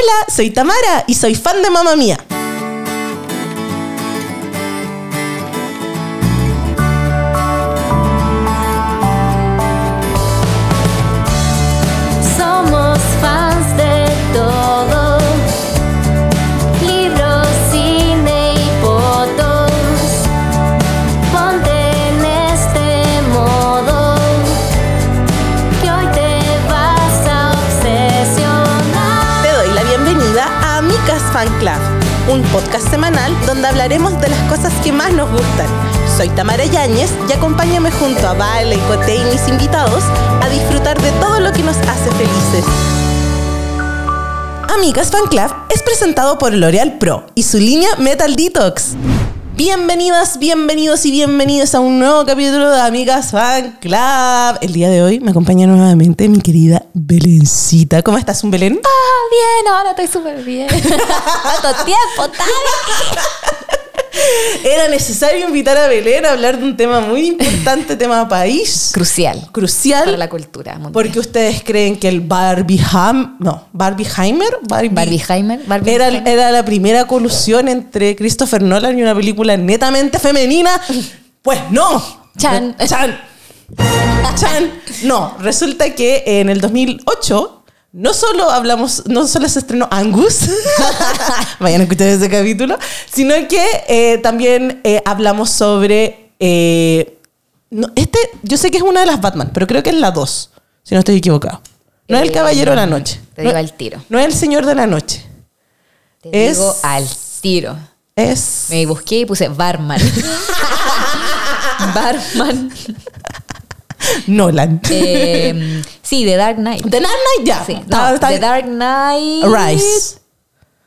Hola, soy Tamara y soy fan de Mamma Mía. Y acompáñame junto a Vale, Cote y mis invitados a disfrutar de todo lo que nos hace felices. Amigas Fan Club es presentado por L'Oreal Pro y su línea Metal Detox. Bienvenidas, bienvenidos y bienvenidos a un nuevo capítulo de Amigas Fan Club. El día de hoy me acompaña nuevamente mi querida Belencita. ¿Cómo estás, un Belén? Ah, bien, ahora estoy súper bien. ¿Cuánto tiempo, Tami? Era necesario invitar a Belén a hablar de un tema muy importante, tema país, Crucial crucial, para la cultura mundial. porque ustedes creen que el Barbieham, no, Barbieheimer, Barbie, Barbieheimer, Barbie era, era la primera colusión entre Christopher Nolan y una película netamente femenina. Pues no. Chan. Chan. Chan. No, resulta que en el 2008 no solo hablamos, no solo se estrenó Angus, vayan a escuchar ese capítulo, sino que eh, también eh, hablamos sobre. eh, no, este, yo sé que es una de las Batman, pero creo que es la 2, si no estoy equivocado. No es el Caballero de la Noche. Te No- digo al tiro. No es el Señor de la Noche. Te es- digo al tiro. Es. Me busqué y puse Barman. Barman. Nolan. Eh, sí, The Dark Knight. The Dark Knight ya. Sí, Ah, no, está- The Dark Knight. Rise.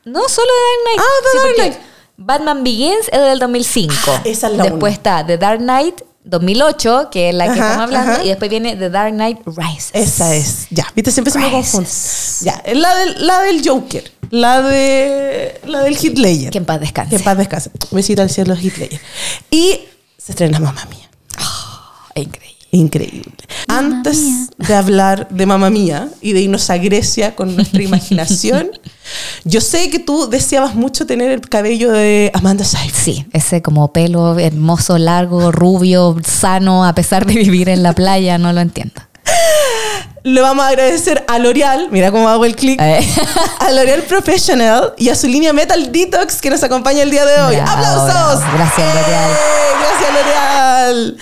No, solo The Dark Knight. Ah, The Sí, Dark Knight. Batman Begins es del 2005. Ah, esa es la Después está The Dark Knight 2008, que es la que Ajá, estamos hablando. ajá. Y después viene The Dark Knight Rises. Esa es. Ya, viste, siempre se me confunde. Ya, es la del, la del Joker. La de. La del Ledger. Que en paz descanse. Que en paz descanse. Besito al cielo, Ledger. Y se estrena Mamá Mía. Increíble. Increíble. Antes de hablar de Mamá Mía y de irnos a Grecia con nuestra imaginación, yo sé que tú deseabas mucho tener el cabello de Amanda Seyfried. Sí, ese como pelo hermoso, largo, rubio, sano, a pesar de vivir en la playa, no lo entiendo. Le vamos a agradecer a L'Oreal, mira cómo hago el clic, Eh. a L'Oreal Professional y a su línea Metal Detox que nos acompaña el día de hoy. Bravo, ¡Aplausos! bravo. Gracias, L'Oreal. ¡Eh! Gracias, L'Oreal.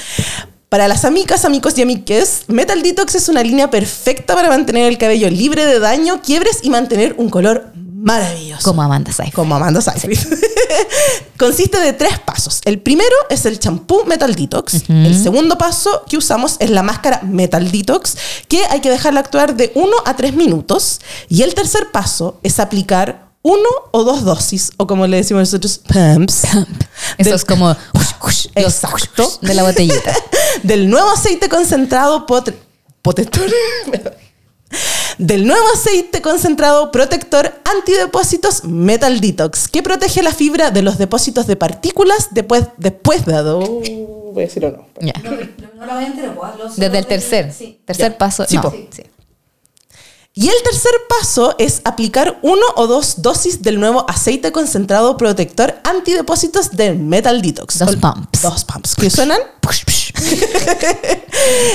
Para las amigas, amigos y amiques, Metal Detox es una línea perfecta para mantener el cabello libre de daño, quiebres y mantener un color maravilloso. Como Amanda Seyfried. Como Amanda Seyfried. Consiste de tres pasos. El primero es el champú Metal Detox. El segundo paso que usamos es la máscara Metal Detox, que hay que dejarla actuar de 1 a 3 minutos. Y el tercer paso es aplicar uno o dos dosis, o como le decimos nosotros, pumps. Eso del- es como los Exacto. de la botellita. del nuevo aceite concentrado pot- protector del nuevo aceite concentrado protector antidepósitos Metal Detox que protege la fibra de los depósitos de partículas después, después de voy a decir o no Ya. No lo entero, pues, hazlo Desde el tercer. Sí. Tercer paso. Sí, no. po. Sí. Y el tercer paso es aplicar uno o dos dosis del nuevo aceite concentrado protector antidepósitos de Metal Detox Dos pumps. dos pumps que suenan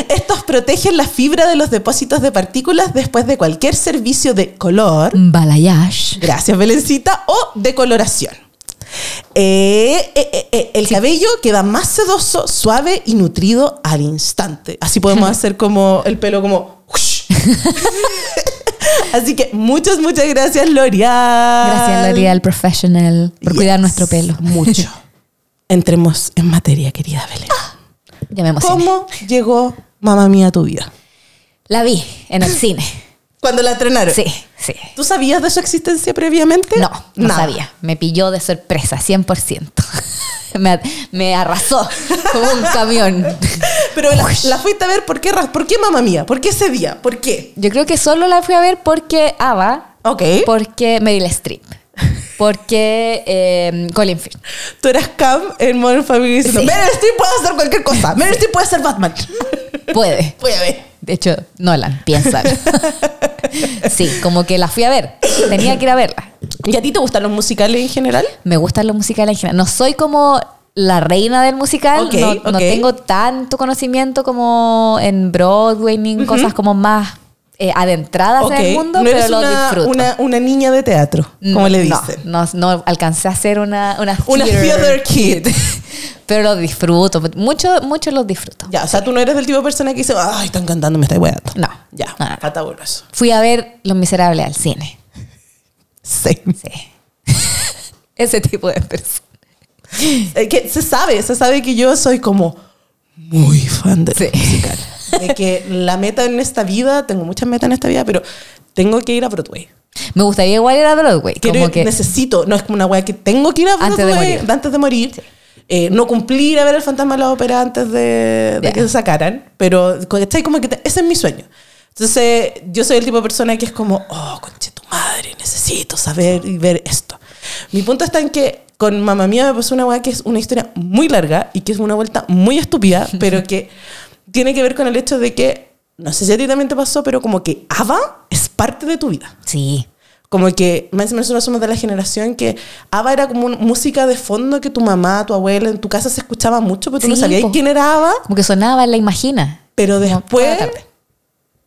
Estos protegen la fibra de los depósitos de partículas después de cualquier servicio de color, Balayage. gracias Belencita, o decoloración. Eh, eh, eh, eh, el cabello queda más sedoso, suave y nutrido al instante. Así podemos hacer como el pelo como... Así que muchas, muchas gracias L'Oreal. Gracias, L'Oreal Professional, por Yes, cuidar nuestro pelo. Mucho. Entremos en materia, querida Belén. Ya me emocioné. ¿Cómo llegó Mamá Mía a tu vida? La vi en el cine. Cuando la estrenaron. Sí, sí. ¿Tú sabías de su existencia previamente? No, no Nada. sabía. Me pilló de sorpresa, 100%. me, me arrasó como un camión. Pero la, la fuiste a ver, ¿por qué, ¿por qué mamá mía? ¿Por qué ese día? ¿Por qué? Yo creo que solo la fui a ver porque Ava, Ok. porque Meryl Streep, porque eh, Colin Firth. Tú eras Cam en Modern Family diciendo, Sí. Meryl Streep puede hacer cualquier cosa. Meryl Streep puede ser Batman. Puede. Puede ver. De hecho, Nolan, piénsalo. sí, como que la fui a ver. Tenía que ir a verla. ¿Y a ti te gustan los musicales en general? Me gustan los musicales en general. No soy como la reina del musical. No, tengo tanto conocimiento como en Broadway ni cosas como más eh, adentradas en el mundo, no pero lo una, disfruto. una, una niña de teatro, como le No, dicen. No, no, alcancé a ser una, una, Una theater kid. pero los disfruto. Mucho, mucho los disfruto. Ya, o sea, tú no eres del tipo de persona que dice, ay, están cantando, me está weando. No. Ya, eso. Fui a ver Los Miserables al cine. Sí. Sí. Ese tipo de persona. Que se sabe, se sabe que yo soy como muy fan del Sí. musical. De que la meta en esta vida, tengo muchas metas en esta vida, pero tengo que ir a Broadway. Me gustaría igual ir a Broadway. Quiero como que necesito, no es como una wea que tengo que ir a Broadway Antes de morir. antes de morir. Eh, no cumplir a ver el fantasma de la ópera antes de, de Ya. que se sacaran, pero ¿cachai? como que te- ese es mi sueño. Entonces, yo soy el tipo de persona que es como, oh, conche tu madre, necesito saber y ver esto. Mi punto está en que con mamá mía me pasó una weá que es una historia muy larga y que es una vuelta muy estúpida, pero que tiene que ver con el hecho de que, no sé si a ti también te pasó, pero como que ABBA es parte de tu vida. Sí. Como que, más o menos nosotros somos de la generación que ABBA era como música de fondo que tu mamá, tu abuela en tu casa se escuchaba mucho, pero tú no Sí, sabías po. quién era ABBA. Como que sonaba en la imagina. Pero después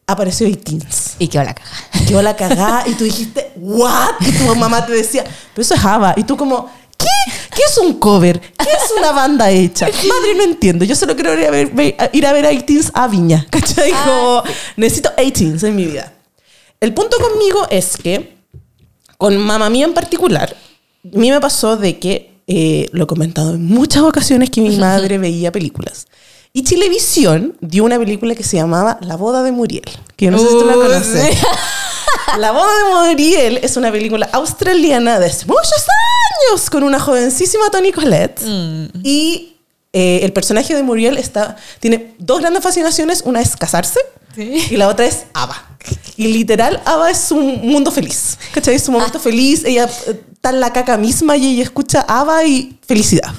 apareció 18 Y quedó la caja. Quedó la cagada y tú dijiste, ¿what? Y tu mamá te decía, pero eso es ABBA. Y tú como, ¿qué? ¿Qué es un cover? ¿Qué es una banda hecha? Madre, no entiendo. Yo solo quiero ir a ver, ir a ver a 18 a Viña. ¿Cachai? Como, necesito 18 en mi vida. El punto conmigo es que, con mamá mía en particular, a mí me pasó de que, eh, lo he comentado en muchas ocasiones, que mi madre veía películas. Y Chilevisión dio una película que se llamaba La boda de Muriel, que yo no sé si tú la conoces. La boda de Muriel es una película australiana de hace muchos años con una jovencísima Toni Collette. Y eh, el personaje de Muriel está, tiene dos grandes fascinaciones. Una es casarse y la otra es Ava. Y literal, Ava es un mundo feliz. ¿Cachai? Es un momento feliz. Ella eh, está en la caca misma y ella escucha Ava y felicidad.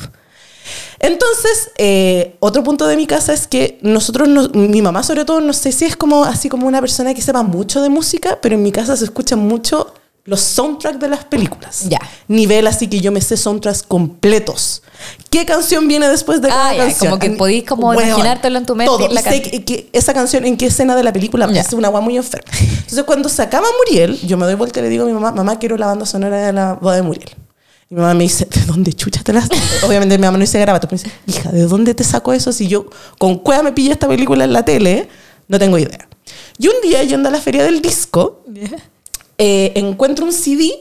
Entonces, eh, otro punto de mi casa es que nosotros, no- mi mamá sobre todo, no sé si es como así como una persona que sepa mucho de música, pero en mi casa se escuchan mucho los soundtracks de las películas. Ya. Nivel así que yo me sé soundtracks completos. ¿Qué canción viene después de cada Ah, canción? como que podís como Weón, imaginártelo en tu mente Todo. y la sé que, que esa canción en qué escena de la película Ya. es una agua muy enferma. Entonces cuando se acaba Muriel, yo me doy vuelta y le digo a mi mamá, mamá, quiero la banda sonora de la boda de Muriel. Y mi mamá me dice, ¿de dónde chucha te las Obviamente mi mamá no dice garabato, pero me dice, hija, ¿de dónde te saco eso si yo con cueva me pilla esta película en la tele? No tengo idea. Y un día yendo a la feria del disco, eh, encuentro un CD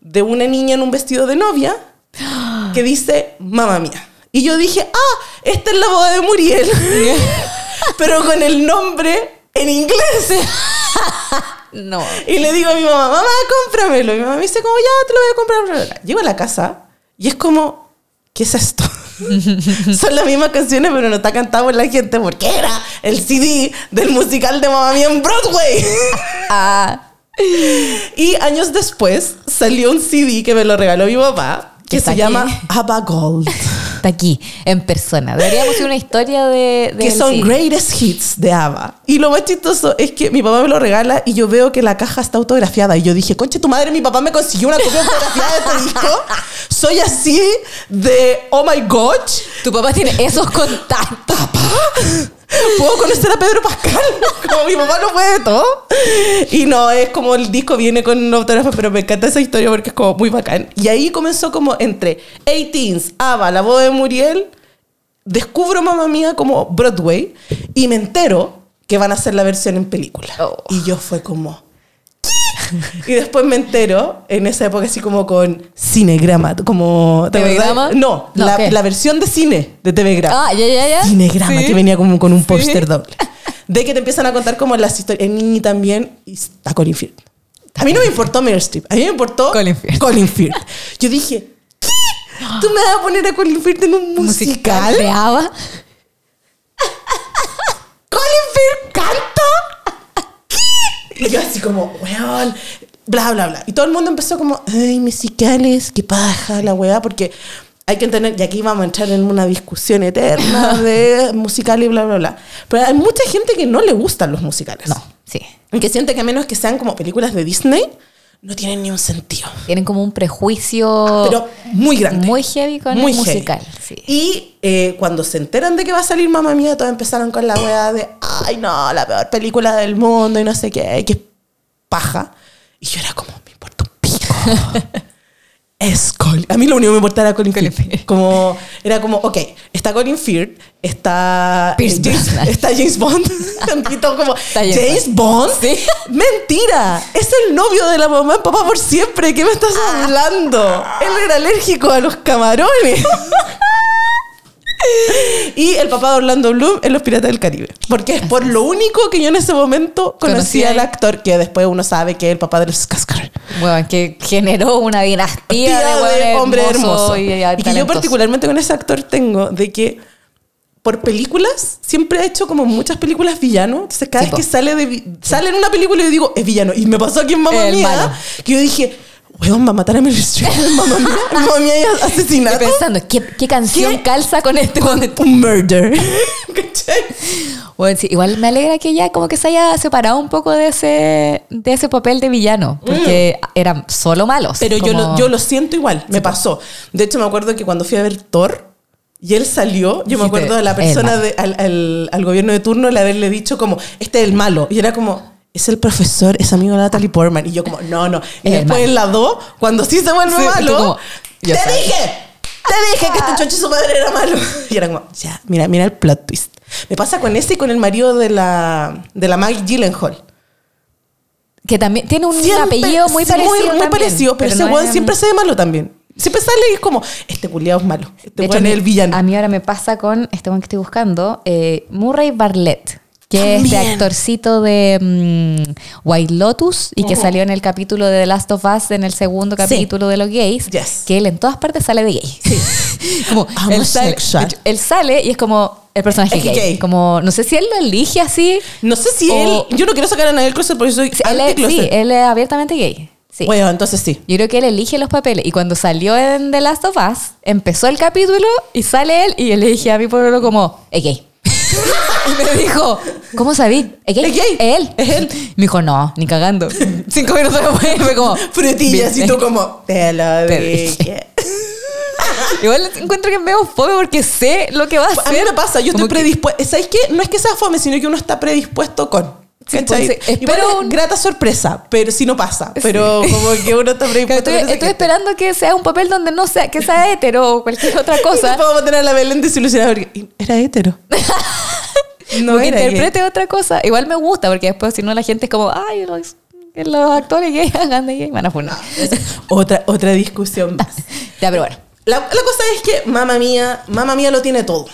de una niña en un vestido de novia que dice, mamá mía. Y yo dije, ah, esta es la boda de Muriel, pero con el nombre en inglés. No. Y le digo a mi mamá, mamá, cómpramelo. Y mi mamá me dice, como, ya, te lo voy a comprar. bla, bla, bla". Llego a la casa y es como, ¿qué es esto? Son las mismas canciones, pero no está cantado por la gente porque era el CD del musical de Mamá Mía en Broadway. Ah, y años después salió un CD que me lo regaló mi papá que se aquí. llama ABBA Gold. Está aquí, en persona. Deberíamos hacer una historia de. que del son greatest hits de ABBA. Y lo más chistoso es que mi papá me lo regala y yo veo que la caja está autografiada. Y yo dije, conche tu madre, mi papá me consiguió una copia autografiada de este disco. Soy así de, oh my gosh, Tu papá tiene esos contactos. Puedo conocer a Pedro Pascal. Como mi papá lo puede todo. Y no, es como el disco viene con un autógrafo, pero me encanta esa historia porque es como muy bacán. Y ahí comenzó como entre 18s, ABBA, La Boda de Muriel, descubro Mamma Mía como Broadway y me entero que van a hacer la versión en película. Oh. Y yo fue como... Y después me entero, en esa época así como con Cinegrama, como... ¿te ¿TV acordás? Grama? No, No, la, la versión de cine de TV Grama. Ah, ya, ya, ya. Cinegrama, Sí. que venía como con un póster doble. De que te empiezan a contar como las historias. En Niñi también y está Colin Firth. A mí no me importó Meryl Streep, a mí me importó Colin Firth. Colin Firth. Yo dije, ¿qué? ¿Tú me vas a poner a Colin Firth en un musical? de ABBA. ¿Colin Firth canta? ¿Qué? Y yo así como, weón, bla, bla, bla. Y todo el mundo empezó como, ay, musicales, qué paja la weá, porque hay que entender, y aquí vamos a entrar en una discusión eterna de musical y bla, bla, bla. Pero hay mucha gente que no le gustan los musicales. No, sí. Y que siente que a menos que sean como películas de Disney, no tienen ni un sentido. Tienen como un prejuicio Pero muy grande. muy heavy con Muy el musical. Sí. Y eh, cuando se enteran de que va a salir Mamma Mía, todos empezaron con la weá de, ay no, la peor película del mundo y no sé qué, y que es paja. Y yo era como, me importa un pico. es Colin. A mí lo único que me importaba era Colin, Colin Firth. Firth. Como, era como, ok, está Colin Firth, está Pierce eh, James, Brosnan. está James Bond. todo como, James James Bond. Mentira, es el novio de la mamá y papá por siempre. ¿Qué me estás Ah. hablando? Él era alérgico a los camarones. Y el papá de Orlando Bloom en Los Piratas del Caribe. Porque es por lo único que yo en ese momento Conocía al actor, que después uno sabe que es el papá de los Cascar. Bueno, que generó una dinastía Tía de, de hombre hermoso. y, Y, que yo particularmente con ese actor tengo de que por películas siempre ha hecho como muchas películas villano. Entonces cada vez que sale, de, sale en una película yo digo, es villano. Y me pasó aquí en El Mía, malo. que yo dije, weón, va a matar a Meryl Streep Mamma Mía. Mamma Mía hay Estoy asesinato. pensando, ¿qué, qué canción ¿Qué? calza con este momento? Un murder. Bueno, sí, igual me alegra que ya como que se haya separado un poco de ese, de ese papel de villano, porque eran solo malos. Mm. Pero yo, como- lo, yo lo siento igual, me pasó. De hecho, me acuerdo que cuando fui a ver Thor y él salió, yo me acuerdo de la "El persona malo". de- al, al- al gobierno de turno el haberle dicho como, este es el malo. Y era como, es el profesor, es amigo de Natalie Portman. Y yo como, no, no. Y El después en la 2, cuando sí se vuelve Sí, malo, como, ¡te sabes". dije! ¡Te dije que este chocho y su madre era malo! Y era como, ya, mira, mira el plot twist. Me pasa con ese y con el marido de la, de la Maggie Gyllenhaal. Que también tiene un Siempre- apellido muy parecido. Muy, también, parecido, pero, ese no weón siempre se ve malo también. Siempre sale y es como, este culiado es malo. Este weón es el villano. A mí ahora me pasa con este one que estoy buscando, eh, Murray Bartlett, que es este actorcito de mm, White Lotus y que salió en el capítulo de The Last of Us, en el segundo Sí. capítulo de los gays, Yes. que él en todas partes sale de gay. como él sale, él sale y es como el personaje Es gay. gay. Como, no sé si él lo elige así. No sé si O- él. Yo no quiero sacar a Nael Closet porque soy Sí, él es, sí, él es abiertamente gay. Sí. Bueno, entonces sí. Yo creo que él elige los papeles. Y cuando salió en The Last of Us, empezó el capítulo y sale él. Y yo le dije a mi pueblo como, es gay. y me dijo, ¿cómo sabí? ¿Es gay? Es gay. él? Es él. Me dijo, no, ni cagando. Cinco minutos después fue como... Frutillas y tú como, te lo dije. Igual encuentro que es medio fome porque sé lo que va a A mí hacer. me pasa, yo estoy predispuesto. ¿Sabes qué? No es que sea fome, sino que uno está predispuesto con. Sí, pues, espero es un- grata sorpresa, pero si no pasa. Pero como que uno está predispuesto Estoy, esperando que sea un papel donde no sea, que sea hetero o cualquier otra cosa. vamos a tener a la Belén desilusionada porque era hetero. no No era gay. interprete otra cosa. Igual me gusta, porque después si no la gente es como, ay, los, los actores gay hagan de gay. Van a funar. Otra, otra discusión más. Ya, pero bueno. La, la cosa es que mamá mía, mamá mía lo tiene todo.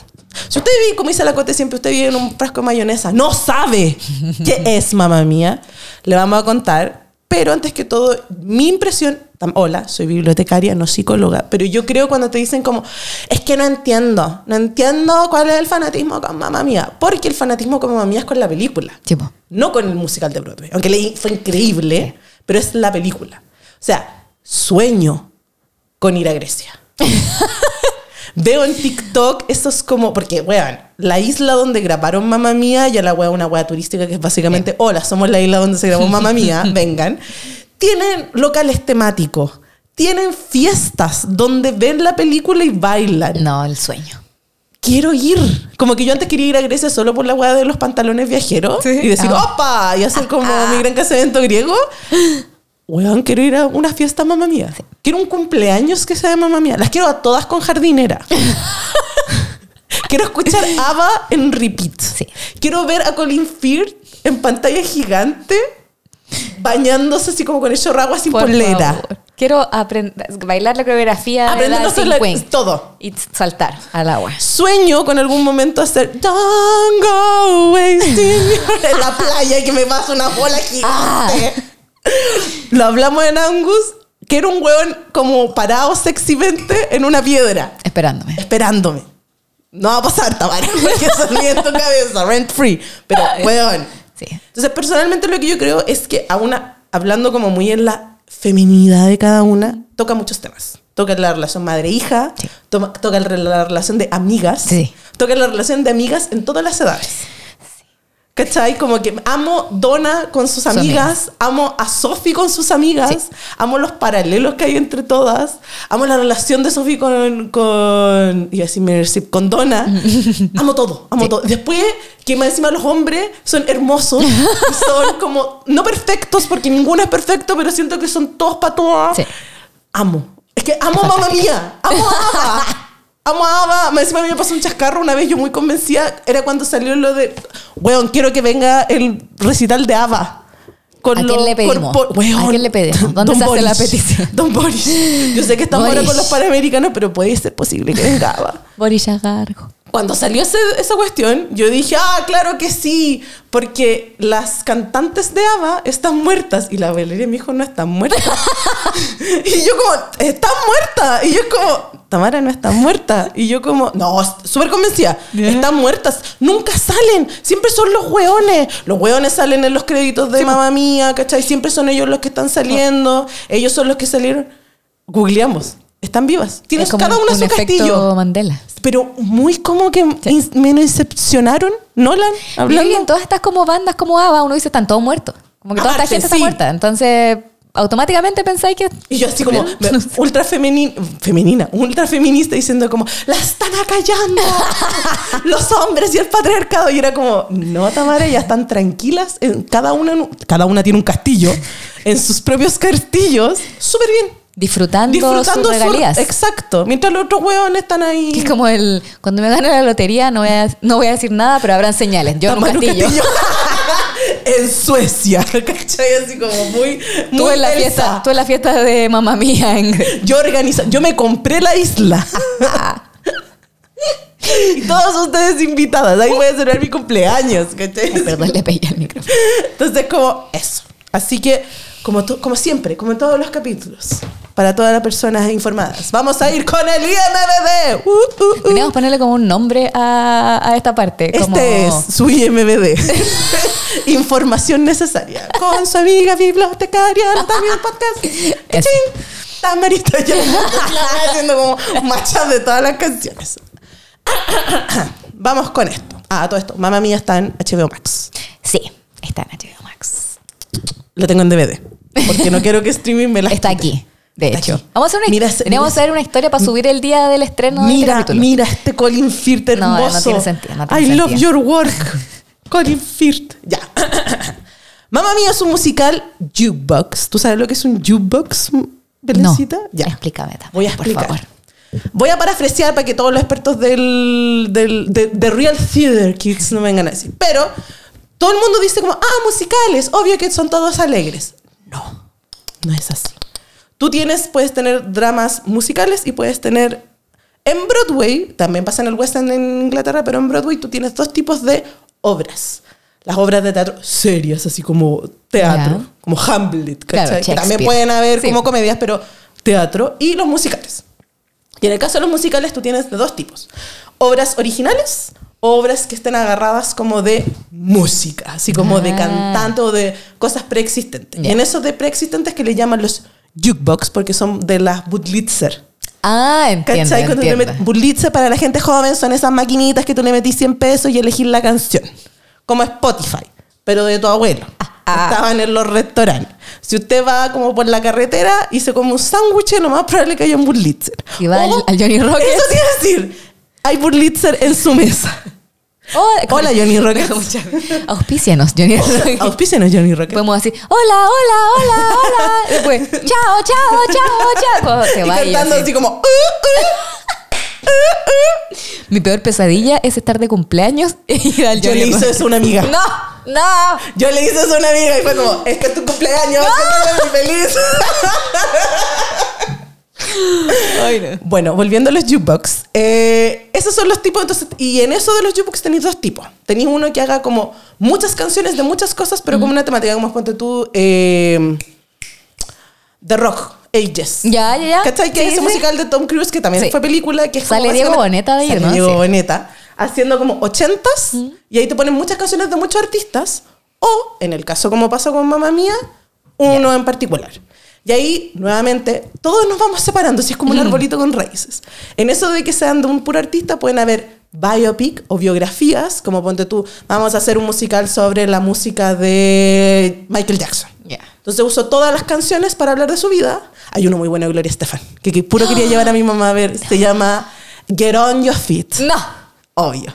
Si usted vive, como dice la Cote siempre, usted vive en un frasco de mayonesa, no sabe qué es mamá mía, le vamos a contar. Pero antes que todo, mi impresión, hola, soy bibliotecaria, no psicóloga, pero yo creo cuando te dicen como, es que no entiendo, no entiendo cuál es el fanatismo con mamá mía, porque el fanatismo con mamá mía es con la película Tipo, no con el musical de Broadway, aunque leí, fue increíble, pero es la película. O sea, sueño con ir a Grecia. Veo en TikTok esos como, porque, weón, la isla donde grabaron Mamma Mía, ya la weá, una weá turística que es básicamente, hola, somos la isla donde se grabó Mamma Mía, vengan. Tienen locales temáticos, tienen fiestas donde ven la película y bailan no, el sueño. quiero ir. Como que yo antes quería ir a Grecia solo por la weá de los pantalones viajeros Sí. y decir, Ah. ¡opa! Y hacer como mi gran casamiento griego. Weón, quiero ir a una fiesta mamá mía. Quiero un cumpleaños que sea de mamá mía. Las quiero a todas con jardinera. quiero escuchar ABBA en repeat. Sí. Quiero ver a Colin Firth en pantalla gigante bañándose así como con el chorragua sin Por polera. favor. Quiero aprender, bailar la coreografía de Aprender a Dancing hacer la- todo. y saltar al agua. Sueño con algún momento hacer Don't go your-" en la playa y que me pasa una bola gigante. Lo hablamos en Angus, que era un hueón como parado sexymente en una piedra, Esperándome. esperándome. No va a pasar, Tamara, porque salía en tu cabeza, rent free. Pero, hueón. Sí. Entonces, personalmente lo que yo creo es que a una, hablando como muy en la feminidad de cada una, toca muchos temas. toca la relación madre-hija, toma- toca la, la relación de amigas, Sí. toca la relación de amigas en todas las edades. ¿Cachai? Como que amo Donna con sus amigas, amo a Sophie con sus amigas, Sí. amo los paralelos que hay entre todas, amo la relación de Sophie con, con, iba a decir con Donna, amo todo, amo Sí. todo. Después, que más encima los hombres son hermosos, son como, no perfectos, porque ninguno es perfecto, pero siento que son todos para todas. Sí. Amo. Es que amo a mamá mía, amo a Ava. Amo a Ava. Más encima a mí me pasó un chascarro una vez, yo muy convencida, era cuando salió lo de, weón, quiero que venga el recital de Ava. Con ¿A quién le pedimos? weón. ¿A quién le pedimos? ¿Dónde Don se hace la petición? Don Boris. Yo sé que estamos ahora con los panamericanos, pero puede ser posible que venga Ava. Boris Yagargo. Cuando salió ese- esa cuestión, yo dije, ah, claro que sí, porque las cantantes de ABBA están muertas. Y la Valeria me dijo, no están muertas. y yo como, están muertas. Y yo como, Tamara no está muerta. Y yo como, no, súper convencida, están muertas. Nunca salen, siempre son los hueones. Los hueones salen en los créditos de Mamá Mía, ¿cachai? Siempre son ellos los que están saliendo. Ellos son los que salieron. Googleamos. Están vivas. Tienes cada un, una un su castillo Mandela. pero muy como que in- me decepcionaron, Nolan, Y hablando. en todas estas como bandas como ABBA, uno dice, están todos muertos. Como que toda esta Aparte, gente está sí. muerta. Entonces, automáticamente pensáis que... Y yo así como ultra femenina, femenina, ultra feminista diciendo como, la están acallando los hombres y el patriarcado. Y era como, no, Tamara, ya están tranquilas. En cada, una, cada una tiene un castillo en sus propios castillos. Súper bien. Disfrutando, Disfrutando sus su- regalías. Exacto. Mientras los otros hueones están ahí. Que es como el... Cuando me gane la lotería no voy a, no voy a decir nada, pero habrán señales. Yo en un un castillo. en Suecia. ¿Cachai? Así como muy. Tú muy en, la fiesta, tú en la fiesta de mamá mía. En... Yo organizo, yo me compré la isla. y todos ustedes invitadas. Ahí voy a celebrar mi cumpleaños, ¿cachai? Ay, perdón, le pegué al micrófono. Entonces, como eso. Así que, como, como siempre, como en todos los capítulos, para todas las personas informadas, vamos a ir con el IMBD. Uh, uh, uh. Podríamos ponerle como un nombre a, a esta parte. Como... Este es su IMBD. Información necesaria. Con su amiga bibliotecaria, también podcast. ¡Cachín! Tamarita ya haciendo como un matchup de todas las canciones. Vamos con esto. Ah, todo esto. Mamá mía está en HBO Max. Sí, está en HBO Max. Lo tengo en DVD. Porque no quiero que streaming me la Está quite. aquí, de hecho. aquí. Vamos a hacer una, Mira mira que hacer una historia para subir el día del estreno de este Mira, capítulo. mira este Colin Firth No, no hermoso. tiene sentido, no tiene I love your work. Colin Firth. Ya. Mamma Mía es un musical jukebox. ¿Tú sabes lo que es un jukebox, Belencita? No, Ya. explícame, Tamara, Voy a por explicar. favor. Voy a parafrasear para que todos los expertos del, del de, de Real Theater Kids no me vengan a decir. Pero todo el mundo dice como, ah, musicales, obvio que son todos alegres. No, no es así. Tú tienes, puedes tener dramas musicales y puedes tener en Broadway, también pasa en el West End en Inglaterra, pero en Broadway tú tienes dos tipos de obras. Las obras de teatro serias, así como teatro, como Hamlet, Claro, ¿cachai? Que también pueden haber Sí. como comedias, pero teatro y los musicales. Y en el caso de los musicales tú tienes de dos tipos. Obras originales, obras que estén agarradas como de música, así como de Ah. cantante o de cosas preexistentes. Y en esos de preexistentes que le llaman los jukebox porque son de las Budlitzer. Ah, entiendo, ¿Cachai? Entiendo. met- Budlitzer para la gente joven son esas maquinitas que tú le metís 100 pesos y elegís la canción. Como Spotify, pero de tu abuelo. Ah. Estaban en los restaurantes. Si usted va como por la carretera y se come un sándwich, lo más probable es que haya un Burlitzer. Y va al- O- al Johnny Rockets. Eso a decir. Hay Burlitzer en su mesa. Hola, Johnny Rockets. Auspícianos, Johnny Rockets. Auspícenos, Johnny Rockets. Podemos decir, hola, hola, hola, hola. Después, chao, chao, chao, chao. Cuando te Y cantando así. así como... "Uh, uh". Mi peor pesadilla es estar de cumpleaños e ir al Yo Johnny le hice Rockets. eso a una amiga. No, no. Yo le hice eso a una amiga y fue como, es que es tu cumpleaños, estoy muy feliz. Ay, no. Bueno, volviendo a los jukebox, eh, esos son los tipos, entonces, y en eso de los jukebox tenéis dos tipos. Tenéis uno que haga como muchas canciones de muchas cosas, pero como una temática, como ponte tú, eh, The Rock, Ages. Ya, ya, ya. ¿Cachai? Que Sí, es ese sí. musical de Tom Cruise, que también Sí. fue película, que es Sale Diego Boneta de ahí, ¿no? Diego. Boneta, haciendo como ochentas, y ahí te ponen muchas canciones de muchos artistas, o, en el caso como pasó con Mamá Mía, uno en particular. Y ahí, nuevamente, todos nos vamos separando, si es como un arbolito con raíces. En eso de que sean de un puro artista, pueden haber biopic o biografías, como ponte tú, vamos a hacer un musical sobre la música de Michael Jackson. Ya. Entonces uso todas las canciones para hablar de su vida. Hay uno muy bueno de Gloria Estefan, que, que puro quería llevar a mi mamá a ver. Se llama Get On Your Feet. No. Obvio.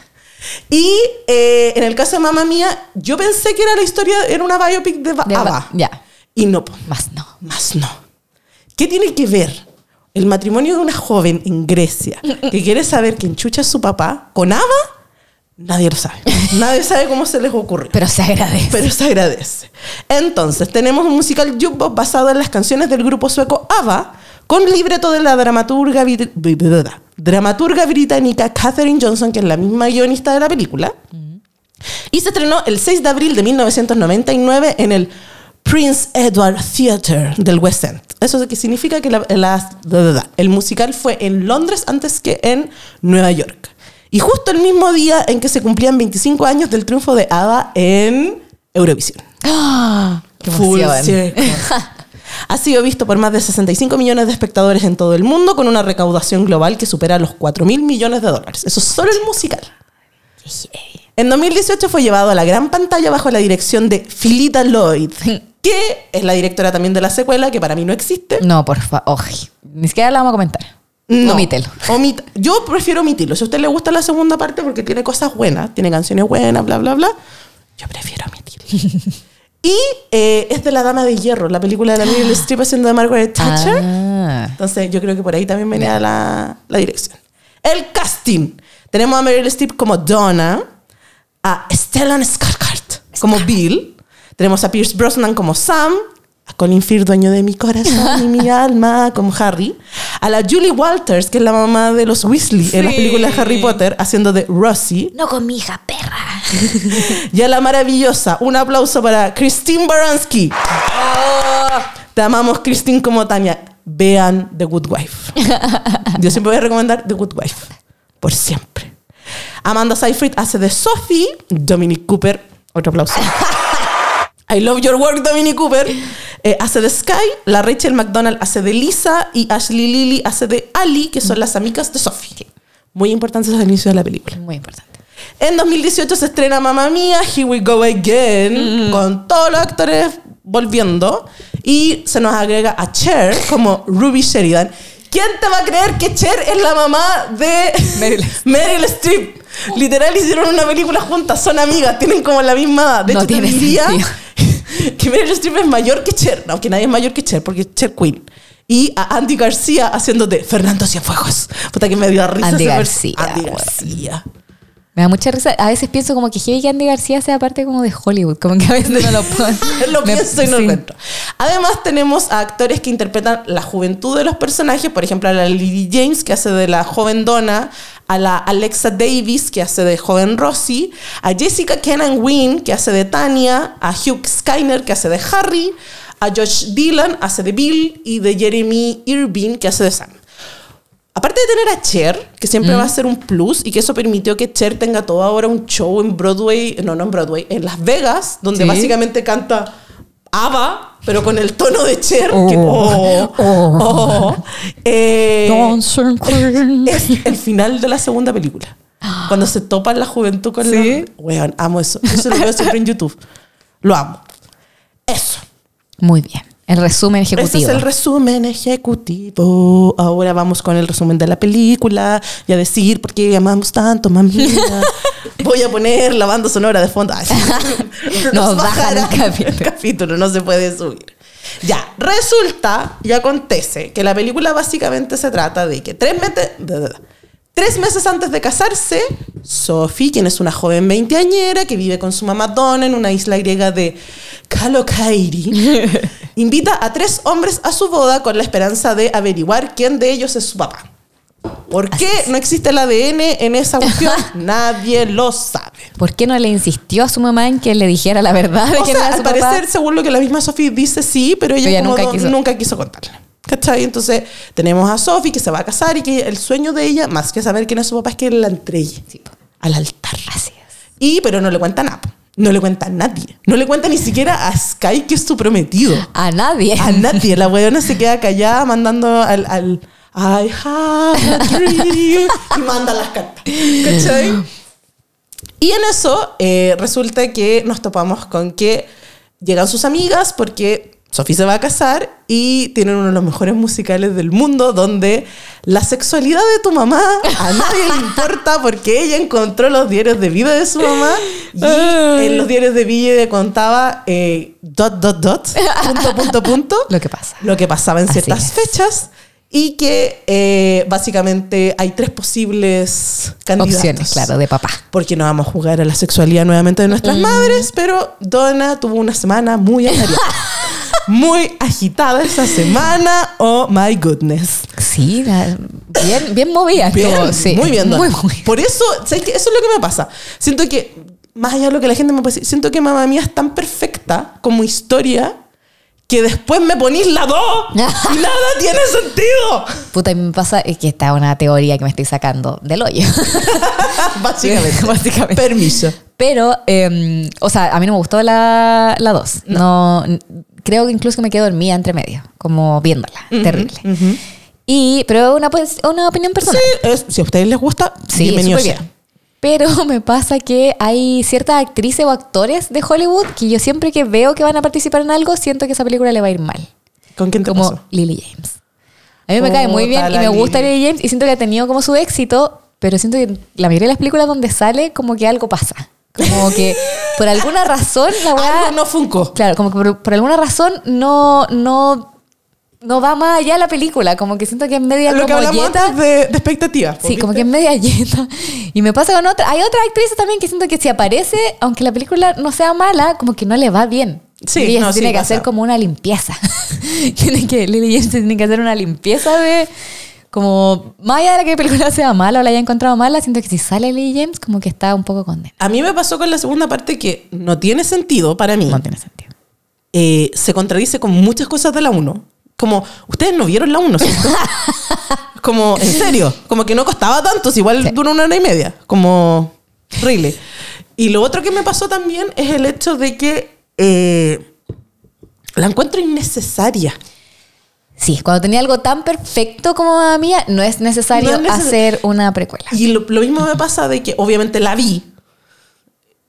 Y eh, en el caso de mamá mía, yo pensé que era la historia, era una biopic de, De Ba- ABBA. ya. Y no, po. Más no. más no. ¿Qué tiene que ver el matrimonio de una joven en Grecia que quiere saber quién chucha es su papá con ABBA? Nadie lo sabe. Nadie sabe cómo se les ocurrió. Pero se agradece. Pero se agradece. Entonces, tenemos un musical jukebox basado en las canciones del grupo sueco ABBA, con libreto de la dramaturga, dramaturga británica Catherine Johnson, que es la misma guionista de la película. Y se estrenó el 6 de abril de 1999 en el Prince Edward Theatre del West End. Eso que significa que la- la- el musical fue en Londres antes que en Nueva York. Y justo el mismo día en que se cumplían 25 años del triunfo de ABBA en Eurovisión. ¡Ah! ¡Qué Full. Ha sido visto por más de 65 millones de espectadores en todo el mundo con una recaudación global que supera los 4 mil millones de dólares. Eso es solo el musical. En 2018 fue llevado a la gran pantalla bajo la dirección de Philida Lloyd, que es la directora también de la secuela, que para mí no existe. No, por favor. Ni siquiera la vamos a comentar. No. Omítelo. Yo prefiero omitirlo. Si a usted le gusta la segunda parte porque tiene cosas buenas, tiene canciones buenas, bla, bla, bla, yo prefiero omitirlo. y eh, es de La Dama de Hierro, la película de la Meryl Streep haciendo de Margaret Thatcher. Ah. Entonces yo creo que por ahí también venía la, la dirección. El casting. Tenemos a Meryl Streep como Donna, a Stellan Skarsgård como Bill, tenemos a Pierce Brosnan como Sam, a Colin Firth, dueño de mi corazón y mi alma, como Harry, a la Julie Walters, que es la mamá de los Weasley en las películas de Harry Potter, haciendo de Rosie, No con mi hija, perra. y a la maravillosa, un aplauso para Christine Baranski. Te amamos, Christine, como Tania. Vean The Good Wife. Yo siempre voy a recomendar The Good Wife. Por siempre. Amanda Seyfried hace de Sophie. Dominic Cooper. Otro aplauso. I love your work, Dominic Cooper. eh, hace de Sky. La Rachel McDonald hace de Lisa. Y Ashley Lilly hace de Ali, que son las amigas de Sophie. Muy importantes al inicio de la película. Muy importante. En 2018 se estrena Mamma Mía, Here We Go Again, con todos los actores volviendo. Y se nos agrega a Cher como Ruby Sheridan. ¿Quién te va a creer que Cher es la mamá de Meryl. Meryl Streep? Literal hicieron una película juntas, son amigas, tienen como la misma edad. De No hecho, te diría sentido. que Meryl Streep es mayor que Cher. No, que nadie es mayor que Cher, porque Cher Queen. Y a Andy García haciendo de Fernando Cienfuegos. Puta que me dio risa. Andy García, Andy. García. Me da mucha risa. A veces pienso como que heavy que Andy García sea parte como de Hollywood. Como que a veces no lo puedo. lo Me- pienso y no sí. lo encuentro. Además, tenemos a actores que interpretan la juventud de los personajes. Por ejemplo, a la Lily James, que hace de la joven Donna. A la Alexa Davis, que hace de joven Rosie. A Jessica Kenan Wynn, que hace de Tania. A Hugh Skyner, que hace de Harry. A Josh Dillon, hace de Bill. Y de Jeremy Irving, que hace de Sam. Aparte de tener a Cher, que siempre va a ser un plus, y que eso permitió que Cher tenga todo ahora un show en Broadway, no, no en Broadway, en Las Vegas, donde Sí. básicamente canta ABBA, pero con el tono de Cher. Oh. que- oh, oh. Eh, es el final de la segunda película. Cuando se topan la juventud con ¿Sí? la... Weón, amo eso. Eso lo veo siempre en YouTube. Lo amo. Eso. Muy bien. El resumen Ese ejecutivo. es el resumen ejecutivo. Ahora vamos con el resumen de la película y a decir por qué amamos tanto, mami. Voy a poner la banda sonora de fondo. Ay, Nos bajan el capítulo. capítulo, no se puede subir. Ya, resulta y acontece que la película básicamente se trata de que tres meses, tres meses antes de casarse, Sophie, quien es una joven veinteañera que vive con su mamá Donna en una isla griega de Kalokairi, invita a tres hombres a su boda con la esperanza de averiguar quién de ellos es su papá. ¿Por qué no existe el ADN en esa cuestión? Nadie lo sabe. ¿Por qué no le insistió a su mamá en que le dijera la verdad de O sea, era su al papá? parecer, según lo que la misma Sophie dice, sí, pero ella, Pero ella como nunca quiso. nunca quiso contarle. ¿Cachai? Entonces, tenemos a Sophie que se va a casar y que el sueño de ella, más que saber quién es su papá, es que la entregue Sí, al altar. Así es. Y, pero no le cuenta nada. No le cuenta a nadie. No le cuenta ni siquiera a Sky, que es su prometido. A nadie. A nadie. La weona se queda callada mandando al, al I have a dream y manda las cartas. ¿Cachai? Y en eso eh, resulta que nos topamos con que llegan sus amigas porque Sophie se va a casar y tienen uno de los mejores musicales del mundo donde la sexualidad de tu mamá a nadie le importa porque ella encontró los diarios de vida de su mamá y en los diarios de vida contaba eh, dot, dot, dot, punto, punto, punto, Lo que pasa. lo que pasaba en ciertas fechas y que eh, básicamente hay tres posibles candidatos. Opciones, claro, de papá. Porque no vamos a jugar a la sexualidad nuevamente de nuestras madres, pero Donna tuvo una semana muy agitada. muy agitada esa semana. Oh my goodness. Sí, la- bien, bien movida. Bien, sí. muy bien. Muy movida. Por eso, ¿sabes qué? Eso es lo que me pasa. Siento que, más allá de lo que la gente me puede decir, siento que Mamá Mía es tan perfecta como historia que después me ponís la 2 y nada tiene sentido. Puta, y me pasa es que esta es una teoría que me estoy sacando del hoyo. Básicamente. Básicamente. Permiso. Pero, eh, o sea, a mí no me gustó la 2. no. n- creo que incluso me quedé dormida entre medio, como viéndola. terrible. Y, pero es una, pues, una opinión personal. Sí, es- si a ustedes les gusta, Sí, bienvenido sea. bien. Pero me pasa que hay ciertas actrices o actores de Hollywood que yo siempre que veo que van a participar en algo, siento que esa película le va a ir mal. ¿Con quién te Como pasó? Lily James. A mí me cae muy bien y me gusta Lily. Lily James y siento que ha tenido como su éxito, pero siento que la mayoría de las películas donde sale como que algo pasa. Como que por alguna razón la weá... Algo no funco. Claro, como que por, por alguna razón no, no, no va más allá la película. Como que siento que es media Lo que como hablamos yeta. antes de, de expectativas. Sí, como que es media yeta. Y me pasa con otra. Hay otra actriz también que siento que si aparece, aunque la película no sea mala, como que no le va bien. Sí, y ella no, tiene sí, que pasa. hacer como una limpieza. tiene que, Lily James tiene que hacer una limpieza de. Como, más allá de la que la película sea mala o la haya encontrado mala, siento que si sale Lily James, como que está un poco condenada. A mí me pasó con la segunda parte que no tiene sentido para mí. No tiene sentido. Eh, se contradice con muchas cosas de la 1. Como, ustedes no vieron la 1, ¿cierto? como, en serio, como que no costaba tanto, si igual Sí. dura una hora y media. Como, really. Y lo otro que me pasó también es el hecho de que eh, la encuentro innecesaria. Sí, cuando tenía algo tan perfecto como la mía, no es necesario No es neces- hacer una precuela. Y lo, lo mismo me pasa de que obviamente la vi.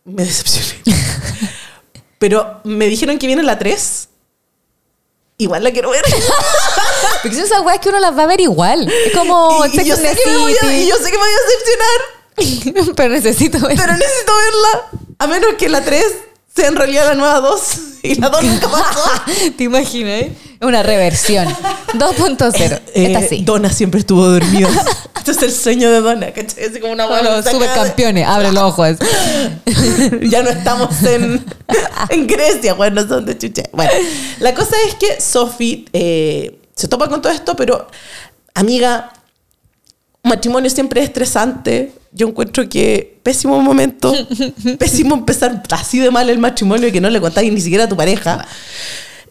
Me decepcioné. Pero me dijeron que viene la 3. Igual la quiero ver. Porque son esas weas que uno las va a ver igual. Es como y, y yo sé que me voy a, y yo sé que me voy a decepcionar. Pero necesito ver. Pero necesito verla. A menos que la 3 sea en realidad la nueva 2. Y la 2 nunca pasó. ¿Te imaginas? eh? Una reversión. 2.0. Eh, Esta sí. Donna siempre estuvo dormida. este es el sueño de Donna, ¿cachai? Así como una hueá los de- supercampeones. Abre los ojos. ya no estamos en, en Grecia, bueno, no son de chucha. Bueno, la cosa es que Sophie eh, se topa con todo esto, pero amiga, matrimonio siempre es estresante. Yo encuentro que pésimo momento, pésimo empezar así de mal el matrimonio que no le contáis ni siquiera a tu pareja.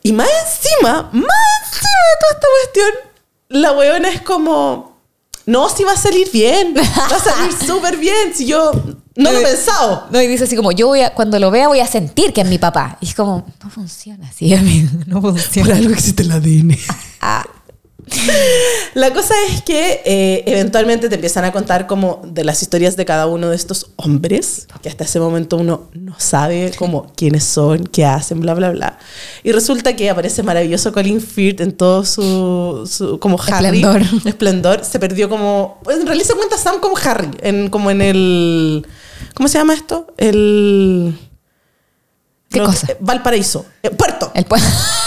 Y más encima, más encima de toda esta cuestión, la weona es como, no, si va a salir bien, va a salir súper bien, si yo no lo he pensado. No, y dice así como, yo voy a, cuando lo vea voy a sentir que es mi papá. Y es como, no funciona así, amigo. No Por funciona. algo existe el ADN. La cosa es que eh, eventualmente te empiezan a contar como de las historias de cada uno de estos hombres, que hasta ese momento uno no sabe como quiénes son, qué hacen, bla, bla, bla. Y resulta que aparece maravilloso Colin Firth en todo su, su- como Harry. Esplendor. Esplendor. Se perdió como... pues, en realidad se cuenta Sam como Harry, en, como en el... ¿Cómo se llama esto? El... ¿Qué no, cosa? eh, Valparaíso. Eh, Puerto. el pu-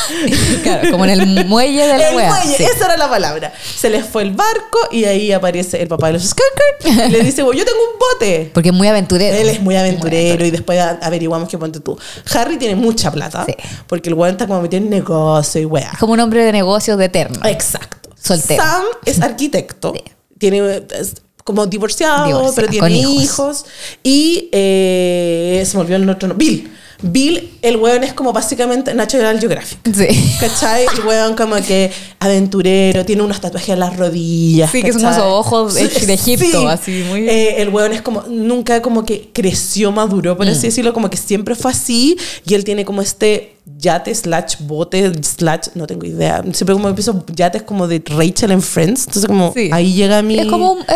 claro, como en el muelle de la el wea. muelle, Sí. esa era la palabra. Se les fue el barco y ahí aparece el papá de los Skirkers y le dice, "Bueno, yo tengo un bote. Porque es muy aventurero. Él es muy aventurero y después averiguamos que ponte tú. Harry tiene mucha plata Sí. porque el weón está como metido en negocio y. Es como un hombre de negocios de eterno. Exacto. Soltero. Sam es arquitecto. Sí. Tiene es como divorciado, Divorciado, pero tiene hijos. hijos. Y eh, se me olvidó el otro nombre. Bill. Bill, el weón es como básicamente Natural Geographic. Sí. ¿Cachai? El weón como que aventurero, tiene unos tatuajes en las rodillas. Sí, que son esos ojos de- de Egipto, así, muy- Eh, el weón es como, nunca como que creció maduro, por Mm. así decirlo, como que siempre fue así. Y él tiene como este yate slash bote slash, no tengo idea. Siempre como empiezo yates como de Rachel en Friends. Entonces como Sí. ahí llega mi... Es como un, bote.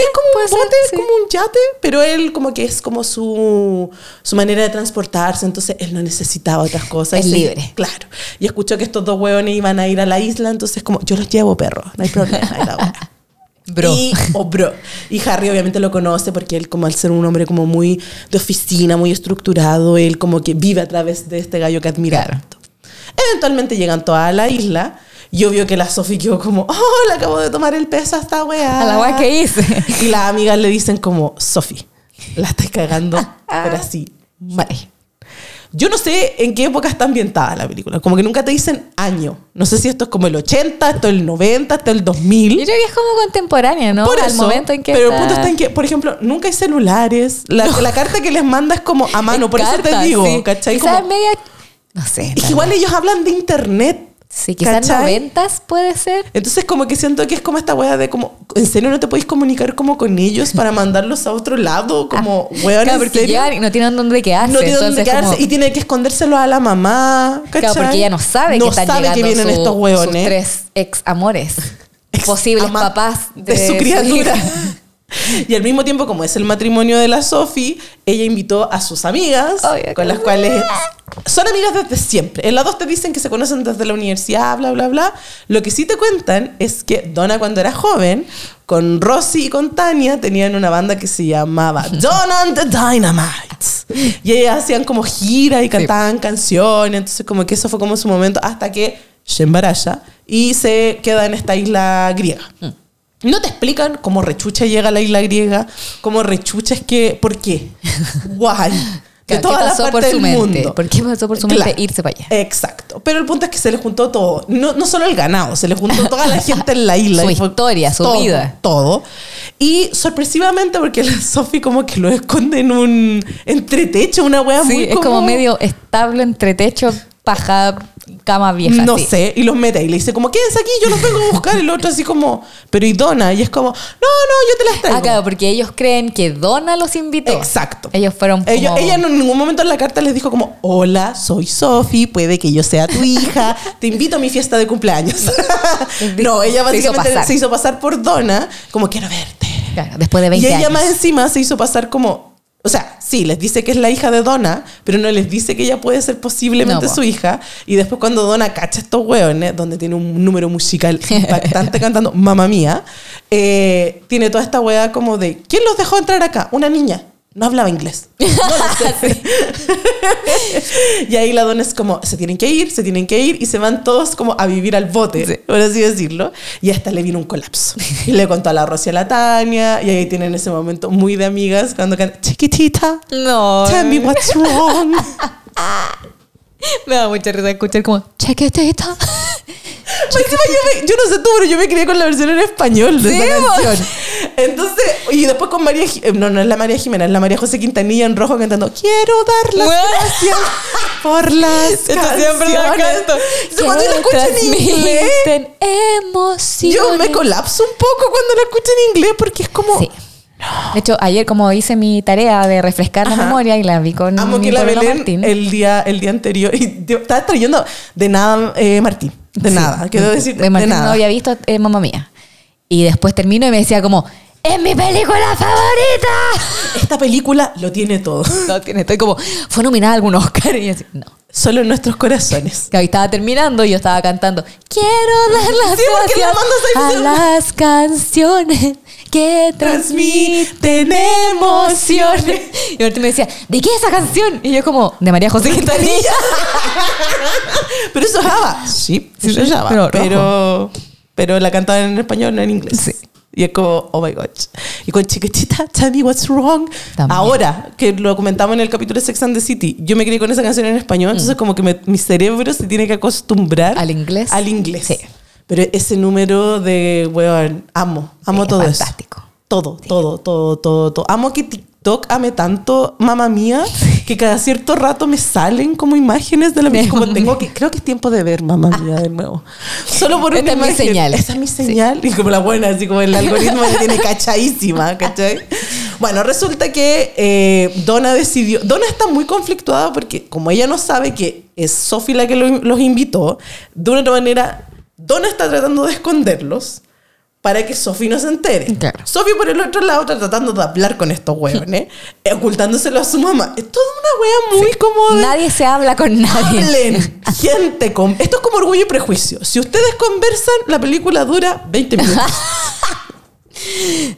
Es como un ser, bote, es sí. como un yate, pero él como que es como su, su manera de transportarse, entonces él no necesitaba otras cosas. Es Y- libre. Claro. Y escuchó que estos dos hueones iban a ir a la isla, entonces como, yo los llevo, perro, no hay problema. y la. Bro. Y, o bro. Y Harry obviamente lo conoce porque él como al ser un hombre como muy de oficina, muy estructurado, él como que vive a través de este gallo que admira Claro. Eventualmente llegan todos a la isla y obvio que la Sophie quedó como, oh, le acabo de tomar el peso a esta weá. A la weá que hice. Y las amigas le dicen como, Sophie, la estás cagando, pero así, mal. Yo no sé en qué época está ambientada la película. Como que nunca te dicen año. No sé si esto es como el 80, esto es el 90, esto es el 2000. Yo creo que es como contemporánea, ¿no? Por Al eso, momento en que. pero el punto está en que, por ejemplo, nunca hay celulares. La, la carta que les manda es como a mano. Por eso te digo, sí. ¿cachai? Como- media. No sé. es que igual ellos hablan de internet. Sí, quizás noventas puede ser. Entonces como que siento que es como esta wea de como, ¿en serio no te podéis comunicar como con ellos para mandarlos a otro lado? Como, weón, Claro, ¿en porque llegan y no tienen dónde quedarse. no tiene dónde quedarse como- y tiene que escondérselo a la mamá. ¿cachai? Claro, porque ella no sabe no que están sabe llegando que vienen su- estos sus hueones. tres ex amores. Ex posibles papás de, su criatura. y al mismo tiempo, como es el matrimonio de la Sophie, ella invitó a sus amigas, Ay, con las cuales son amigas desde siempre. En las dos te dicen que se conocen desde la universidad, bla, bla, bla. Lo que sí te cuentan es que Donna cuando era joven, con Rosy y con Tania, tenían una banda que se llamaba Donna and the Dynamites. Y ellas hacían como gira y cantaban canciones. Entonces como que eso fue como su momento hasta que se embaraza y se queda en esta isla griega. No te explican cómo rechucha llega a la isla griega, cómo rechucha es que, ¿por qué? Guay. De Claro, todas ¿Qué las pasó por partes su del mente? mundo. ¿Por qué pasó por su mente irse para allá? Exacto. Pero el punto es que se le juntó todo. No, no solo el ganado, se le juntó toda la gente en la isla. Su historia, su todo, vida. Todo. Y sorpresivamente, porque la Sophie como que lo esconde en un entretecho, una wea Sí, muy es como medio estable entre techo, paja, cama vieja. no sí. sé, y los mete y le dice como, quédense aquí, yo los vengo a buscar. Y el otro así como, pero y Donna, y es como, no, no, yo te las traigo. Ah, claro, porque ellos creen que Donna los invitó. Exacto. Ellos fueron como... Ella, ella en ningún momento en la carta les dijo como, hola, soy Sophie, puede que yo sea tu hija, te invito a mi fiesta de cumpleaños. no, ella Se hizo básicamente pasar. se hizo pasar por Donna, como quiero verte. Claro, después de 20 y ella años. más encima se hizo pasar como, o sea, sí, les dice que es la hija de Donna, pero no les dice que ella puede ser posiblemente No, su hija. Y después cuando Donna cacha estos hueones, donde tiene un número musical impactante cantando Mamma Mía, eh, tiene toda esta hueá como de, ¿quién los dejó entrar acá? Una niña. No hablaba inglés. No lo sé. y ahí la dona es como, se tienen que ir, se tienen que ir, y se van todos como a vivir al bote, Sí. por así decirlo. Y hasta le vino un colapso. Y le contó a la Rosy a la Tania, y ahí tienen ese momento muy de amigas cuando cantan, chiquitita, No. tell me what's wrong. Me da mucha risa escuchar como, chequetita. Más encima yo, me- yo no sé tú, pero yo me crié con la versión en español de Sí, esa canción. Entonces, y después con María, eh, no, no es la María Jimena, es la María José Quintanilla en rojo cantando, quiero dar las Bueno. gracias por las Esto siempre la canciones". canto. Entonces, cuando yo la escucho en inglés, emociones. yo me colapso un poco cuando la escucho en inglés porque es como... Sí. De hecho, ayer como hice mi tarea de refrescar la Ajá. memoria y la vi con Amo mi que la Belén Martín. el día, el día anterior, y te- estaba trayendo de nada eh, Martín, de Sí. nada, quiero decir, de Martín nada. no había visto eh, Mamma Mía. Y después termino y me decía como, ¡es mi película favorita! Esta película lo tiene todo, No, tiene, estoy como, fue nominada a algún Oscar y yo así, no. solo en nuestros corazones. Que ahí estaba terminando y yo estaba cantando, quiero dar las Sí, gracias a las canciones que transmiten emociones. Y Martín me decía, ¿de qué es esa canción? Y yo como, de María José Quintanilla. Pero eso es Java. Sí, Sí, eso es Java. pero Pero, pero, la cantaban en español, no en inglés. Sí. Y es como, oh my gosh. Y con chiquitita, tell me what's wrong. También. Ahora, que lo comentamos en el capítulo de Sex and the City, yo me crié con esa canción en español, entonces como que me- mi cerebro se tiene que acostumbrar Mm. Al inglés. Al inglés. Sí. Pero ese número de, weón, amo, amo Sí, todo es eso. fantástico. Todo, todo, todo, todo, todo. Amo que ti- TikTok amé tanto Mamma Mía que cada cierto rato me salen como imágenes de la De como tengo que creo que es tiempo de ver Mamma Mía de nuevo. Solo por Esta una es mi señal. Esa es mi señal y como la buena, así como el algoritmo la tiene cachadísima, ¿cachai? Bueno, resulta que eh, Donna decidió, Donna está muy conflictuada porque como ella no sabe que es Sophie la que lo- los invitó, de una otra manera Donna está tratando de esconderlos para que Sophie no se entere. Claro. Sophie por el otro lado está tratando de hablar con estos hueones, eh, ocultándoselo a su mamá. Es toda una wea muy como de... Nadie se habla con nadie. Hablen, gente. Con... Esto es como orgullo y prejuicio. Si ustedes conversan, la película dura 20 minutos.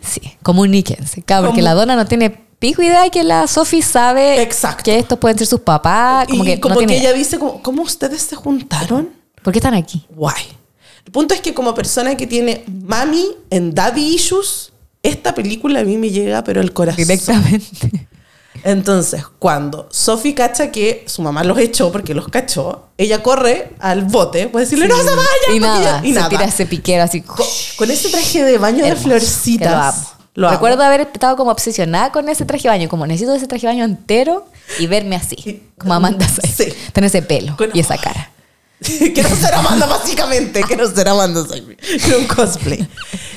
Sí, comuníquense. Claro, porque la dona no tiene pico idea que la Sophie sabe Exacto. que estos pueden ser sus papás. Como y que como no que tiene ella dice, como, ¿cómo ustedes se juntaron? ¿Por qué están aquí? Guay. El punto es que como persona que tiene mami en daddy issues, esta película a mí me llega pero el corazón. Directamente. Entonces, cuando Sophie cacha que su mamá los echó porque los cachó, ella corre al bote, puede decirle, no se vayan. Y nada, ella- y se nada. tira ese piquero así. Con, con ese traje de baño hermoso, de florcitas. Lo amo. Lo. Recuerdo haber estado como obsesionada con ese traje de baño, como necesito ese traje de baño entero y verme así, Y- como Amanda Seyfried. Sí. Tener ese pelo Con- y esa cara. Quiero ser Amanda, básicamente. Quiero ser Amanda. Quiero un cosplay.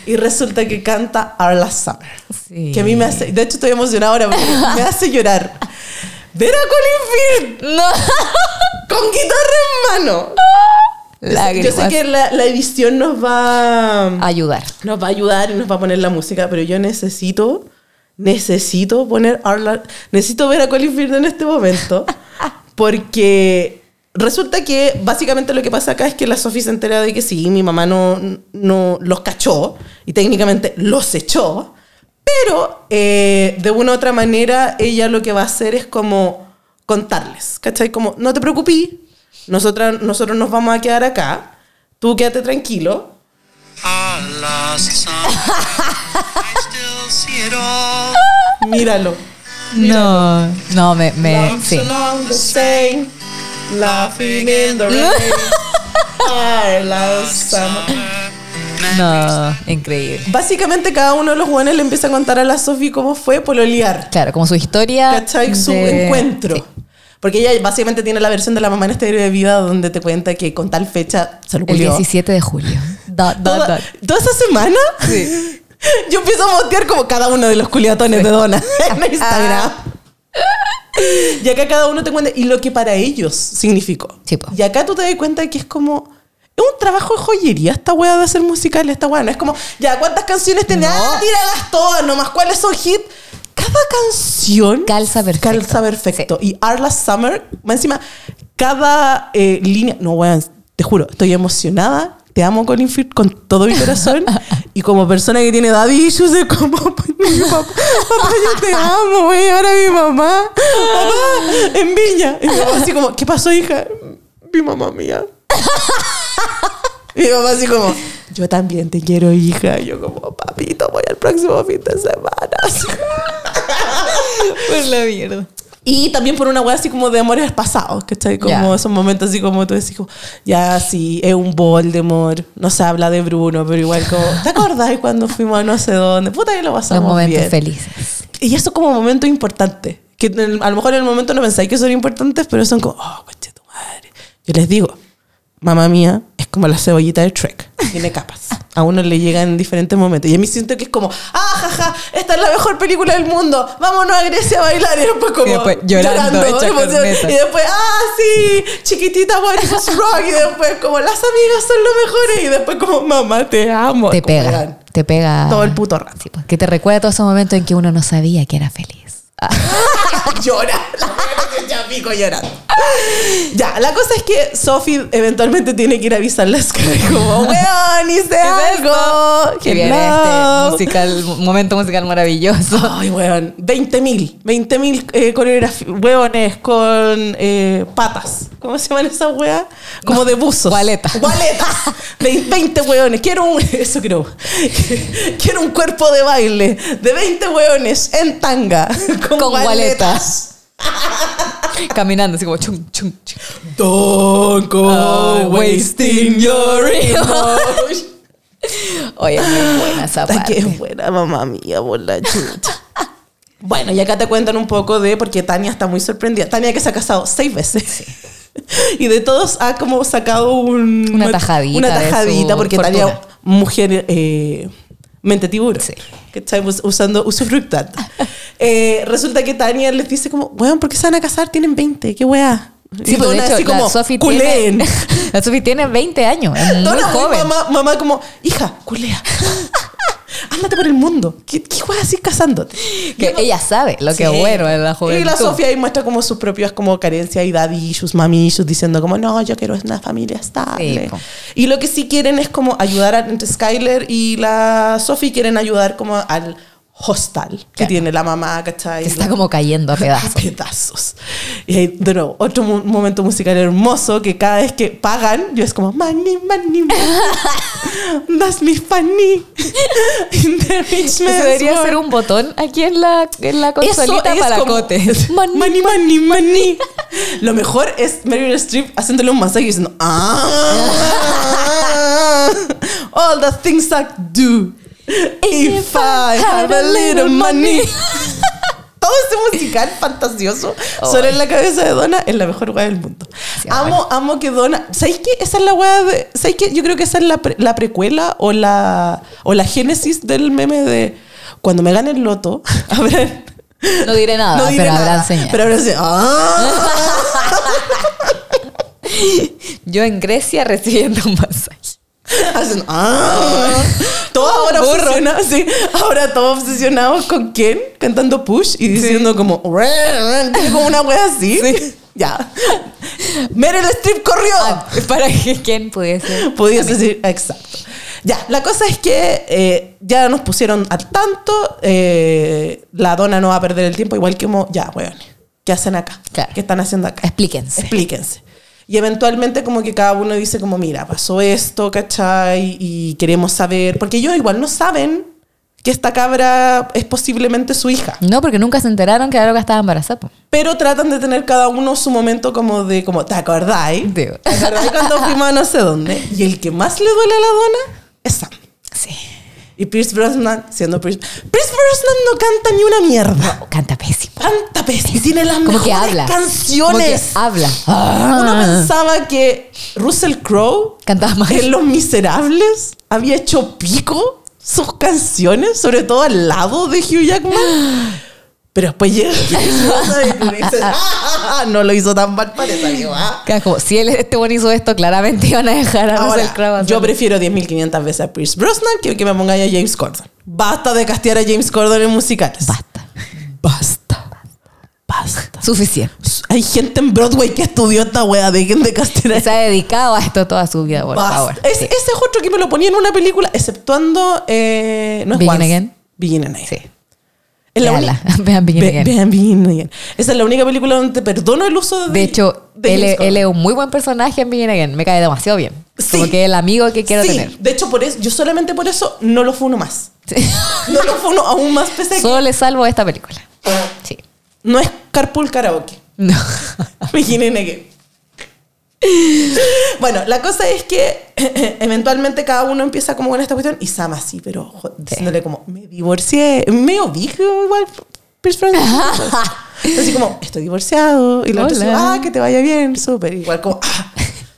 Y resulta que canta Arla Summer. Sí. Que a mí me hace... De hecho, estoy emocionada ahora porque me hace llorar. Ver a Colin Firth No. con guitarra en mano. Sé- Yo Lágrimas. sé que la, la edición nos va... Ayudar. Nos va a ayudar y nos va a poner la música, pero yo necesito... Necesito poner Arla... Necesito ver a Colin Firth en este momento. Porque resulta que básicamente lo que pasa acá es que la Sophie se entera de que sí, mi mamá no, no los cachó y técnicamente los echó, pero eh, de una u otra manera ella lo que va a hacer es como contarles, ¿cachai? Como, no te preocupes, nosotras, nosotros nos vamos a quedar acá, tú quédate tranquilo. All. Míralo. No, no, me, me sí. Laughing in the rain. No, increíble. Básicamente cada uno de los jóvenes le empieza a contar a la Sophie cómo fue pololear. Claro, como su historia. ¿Cachai? Su de- encuentro. sí. Porque ella básicamente tiene la versión de la mamá en este de vida donde te cuenta que con tal fecha se lo El culió. 17 de julio. Dot, dot, Toda, dot. toda esa semana yo empiezo a motear como cada uno de los culiatones de Donna en Instagram. Y acá cada uno te cuenta y lo que para ellos significó. Sí, y acá tú te das cuenta que es como es un trabajo de joyería esta wea de hacer musical, esta wea. No es como, ya, ¿cuántas canciones tenés? No. Ah, tíralas todas, nomás, ¿cuáles son hit? Cada canción Calza perfecto. calza perfecto. Y Arla Summer, encima, cada eh, línea. No, weón, te juro, estoy emocionada. Te amo, Colin Firth, con todo mi corazón. y como persona que tiene daddy issues, es como, papá, papá, yo te amo, güey. Ahora mi mamá, papá, en Viña. Y mi mamá así como, ¿qué pasó, hija? Mi mamá mía. Mi mamá así como, yo también te quiero, hija. Y yo como, papito, voy al próximo fin de semana. Por la mierda. Y también por una weá así como de amores pasados, ¿cachai? Como Ya. esos momentos así como tú decís, como, ya sí, es un Voldemort, no se habla de Bruno, pero igual como, ¿te acordás cuando fuimos a no sé dónde? Puta que lo Los pasamos momentos bien. felices. Y eso como momentos importantes, que a lo mejor en el momento no pensáis que son importantes, pero son como, oh, coche tu madre. Yo les digo, mamá mía como la cebollita de Trek, tiene capas. A uno le llega en diferentes momentos. Y a mí siento que es como, ah, jaja, esta es la mejor película del mundo, vámonos a Grecia a bailar. Y después como Y después llorando. Y después, ah, sí, chiquitita, what was rock. Y después como, las amigas son lo mejores. Y después como, mamá, te amo. Te Como, pega. Te pega. Todo el puto rato. Sí, pues, que te recuerda todos esos momentos en que uno no sabía que era feliz. Llora. Echa pico llorando. Ya, la cosa es que Sophie eventualmente tiene que ir a avisarle a Sky como, weón, hice algo. que viene Hello". este musical, momento musical maravilloso. Ay, weón, 20 mil, 20 mil eh, coreografías, weones con eh, patas. ¿Cómo se llaman esas weas? Como de buzos. Gualetas. Gualetas. Ve- 20 weones. Quiero un, eso creo. Quiero un cuerpo de baile de 20 weones en tanga. Con, Con gualetas. Caminando así como chung, chung, chung. Don't go wasting your emotion. Oye, es muy buena esa parte. Qué buena mamá mía, por la chucha. Bueno, y acá te cuentan un poco de, porque Tania está muy sorprendida. Tania que se ha casado seis veces. Y de todos ha como sacado un, Una tajadita Una tajadita, porque fortuna. Tania, mujer eh, mente tiburón. Sí. Que us- usando usufructando. Eh, resulta que Tania les dice como, weón, ¿por qué se van a casar? Tienen 20, qué weá. Sí, Y pues de hecho, así como, la Sophie "Culeen". tiene, la Sophie tiene 20 años, es muy joven. mamá, mamá como, hija, culea. Ándate por el mundo. ¿Qué, qué juegas así casándote? Que ella sabe lo que Sí. es bueno en la juventud. Y la Sofía ahí muestra como sus propias como carencias y daddy issues, mami issues, diciendo como, no, yo quiero una familia estable. Sí, y lo que sí quieren es como ayudar a, entre Skyler y la Sophie quieren ayudar como al hostal que Claro. tiene la mamá, ¿cachai? Que está como cayendo a a pedazos. pedazos. Y ahí, de nuevo, otro mo- momento musical hermoso que cada vez que pagan, yo es como, money, money, money. That's me funny. In the rich Eso man's debería world. ser un botón aquí en la, en la Eso consolita es para como- cote. Money, money, money. Lo mejor es Meryl Streep haciéndole un masaje y diciendo, ah, all the things I do. If I have a little money. Todo ese musical fantasioso sobre la cabeza de Donna es la mejor weá del mundo. Sí, amo, amo que Donna. ¿Sabéis qué? Esa es la weá de. ¿Sabéis qué? Yo creo que esa es la, pre- la precuela o la, o la génesis del meme de cuando me gane el loto. No diré nada, No diré pero nada, habrán señal. Pero habrán señal. ¡Ah! Yo en Grecia recibiendo un masaje. Hacen, ¡ah! Todo ahora obsesionado, sí, ahora todos obsesionados con Ken cantando Push y diciendo como, como una wea así. Ya. Meryl Streep corrió. Ah, para que quién pudiese. Podías decir, exacto. Ya, la cosa es que eh, ya nos pusieron al tanto. eh, la dona no va a perder el tiempo, igual que como, ya, weón, ¿qué hacen acá? Claro. ¿Qué están haciendo acá? Explíquense. Explíquense. Y eventualmente como que cada uno dice como, mira, pasó esto, ¿cachai? Y queremos saber, porque ellos igual no saben que esta cabra es posiblemente su hija. No, porque nunca se enteraron que Aroka estaba embarazada. Pero tratan de tener cada uno su momento como de, como, ¿te acordáis? ¿Te acordáis cuando fuimos a no sé dónde? Y el que más le duele a la dona es Sam. Sí. Y Pierce Brosnan, siendo Pierce... Pierce Brosnan no canta ni una mierda. Canta pésimo. Canta pésimo. Y tiene las Como mejores que habla. canciones. Que habla. Uno pensaba que Russell Crowe Cantaba mal. en Los Miserables había hecho pico sus canciones, sobre todo al lado de Hugh Jackman. Pero después llega y tú dices, "Ah, no lo hizo tan mal, parece ah". Que como, si él este buen hizo esto, claramente iban a dejar a Ahora, Russell Crowe. yo prefiero 10.500 veces a Pierce Brosnan que que me pongáis a James Corden. Basta de castear a James Corden en musicales. Basta. Basta. Basta. Suficiente. Hay gente en Broadway que estudió esta wea. Dejen de castear a Se ha dedicado a esto toda su vida, por Basta. favor. Es- Sí. Ese es otro que me lo ponía en una película, exceptuando. Eh, no es Begin Once. Again. Begin Again. Sí. Es la única- Vean Begin Again. Vean Begin Again. Esa es la única película donde te perdono el uso de. De hecho, de él, es- él es un muy buen personaje en Begin Again. Me cae demasiado bien. Sí. Como que el amigo que quiero Sí, tener. De hecho, por eso, yo solamente por eso no lo funo más. Sí. No lo funo aún más pese a que Solo le salvo esta película. Sí. no es Carpool Karaoke. No. Begin Again. Bueno, la cosa es que eventualmente cada uno empieza como con esta cuestión y Sam así, pero diciéndole como, me divorcié, medio viejo igual. Así como, estoy divorciado. Y la otra así, ah, que te vaya bien, súper. Igual como, ah.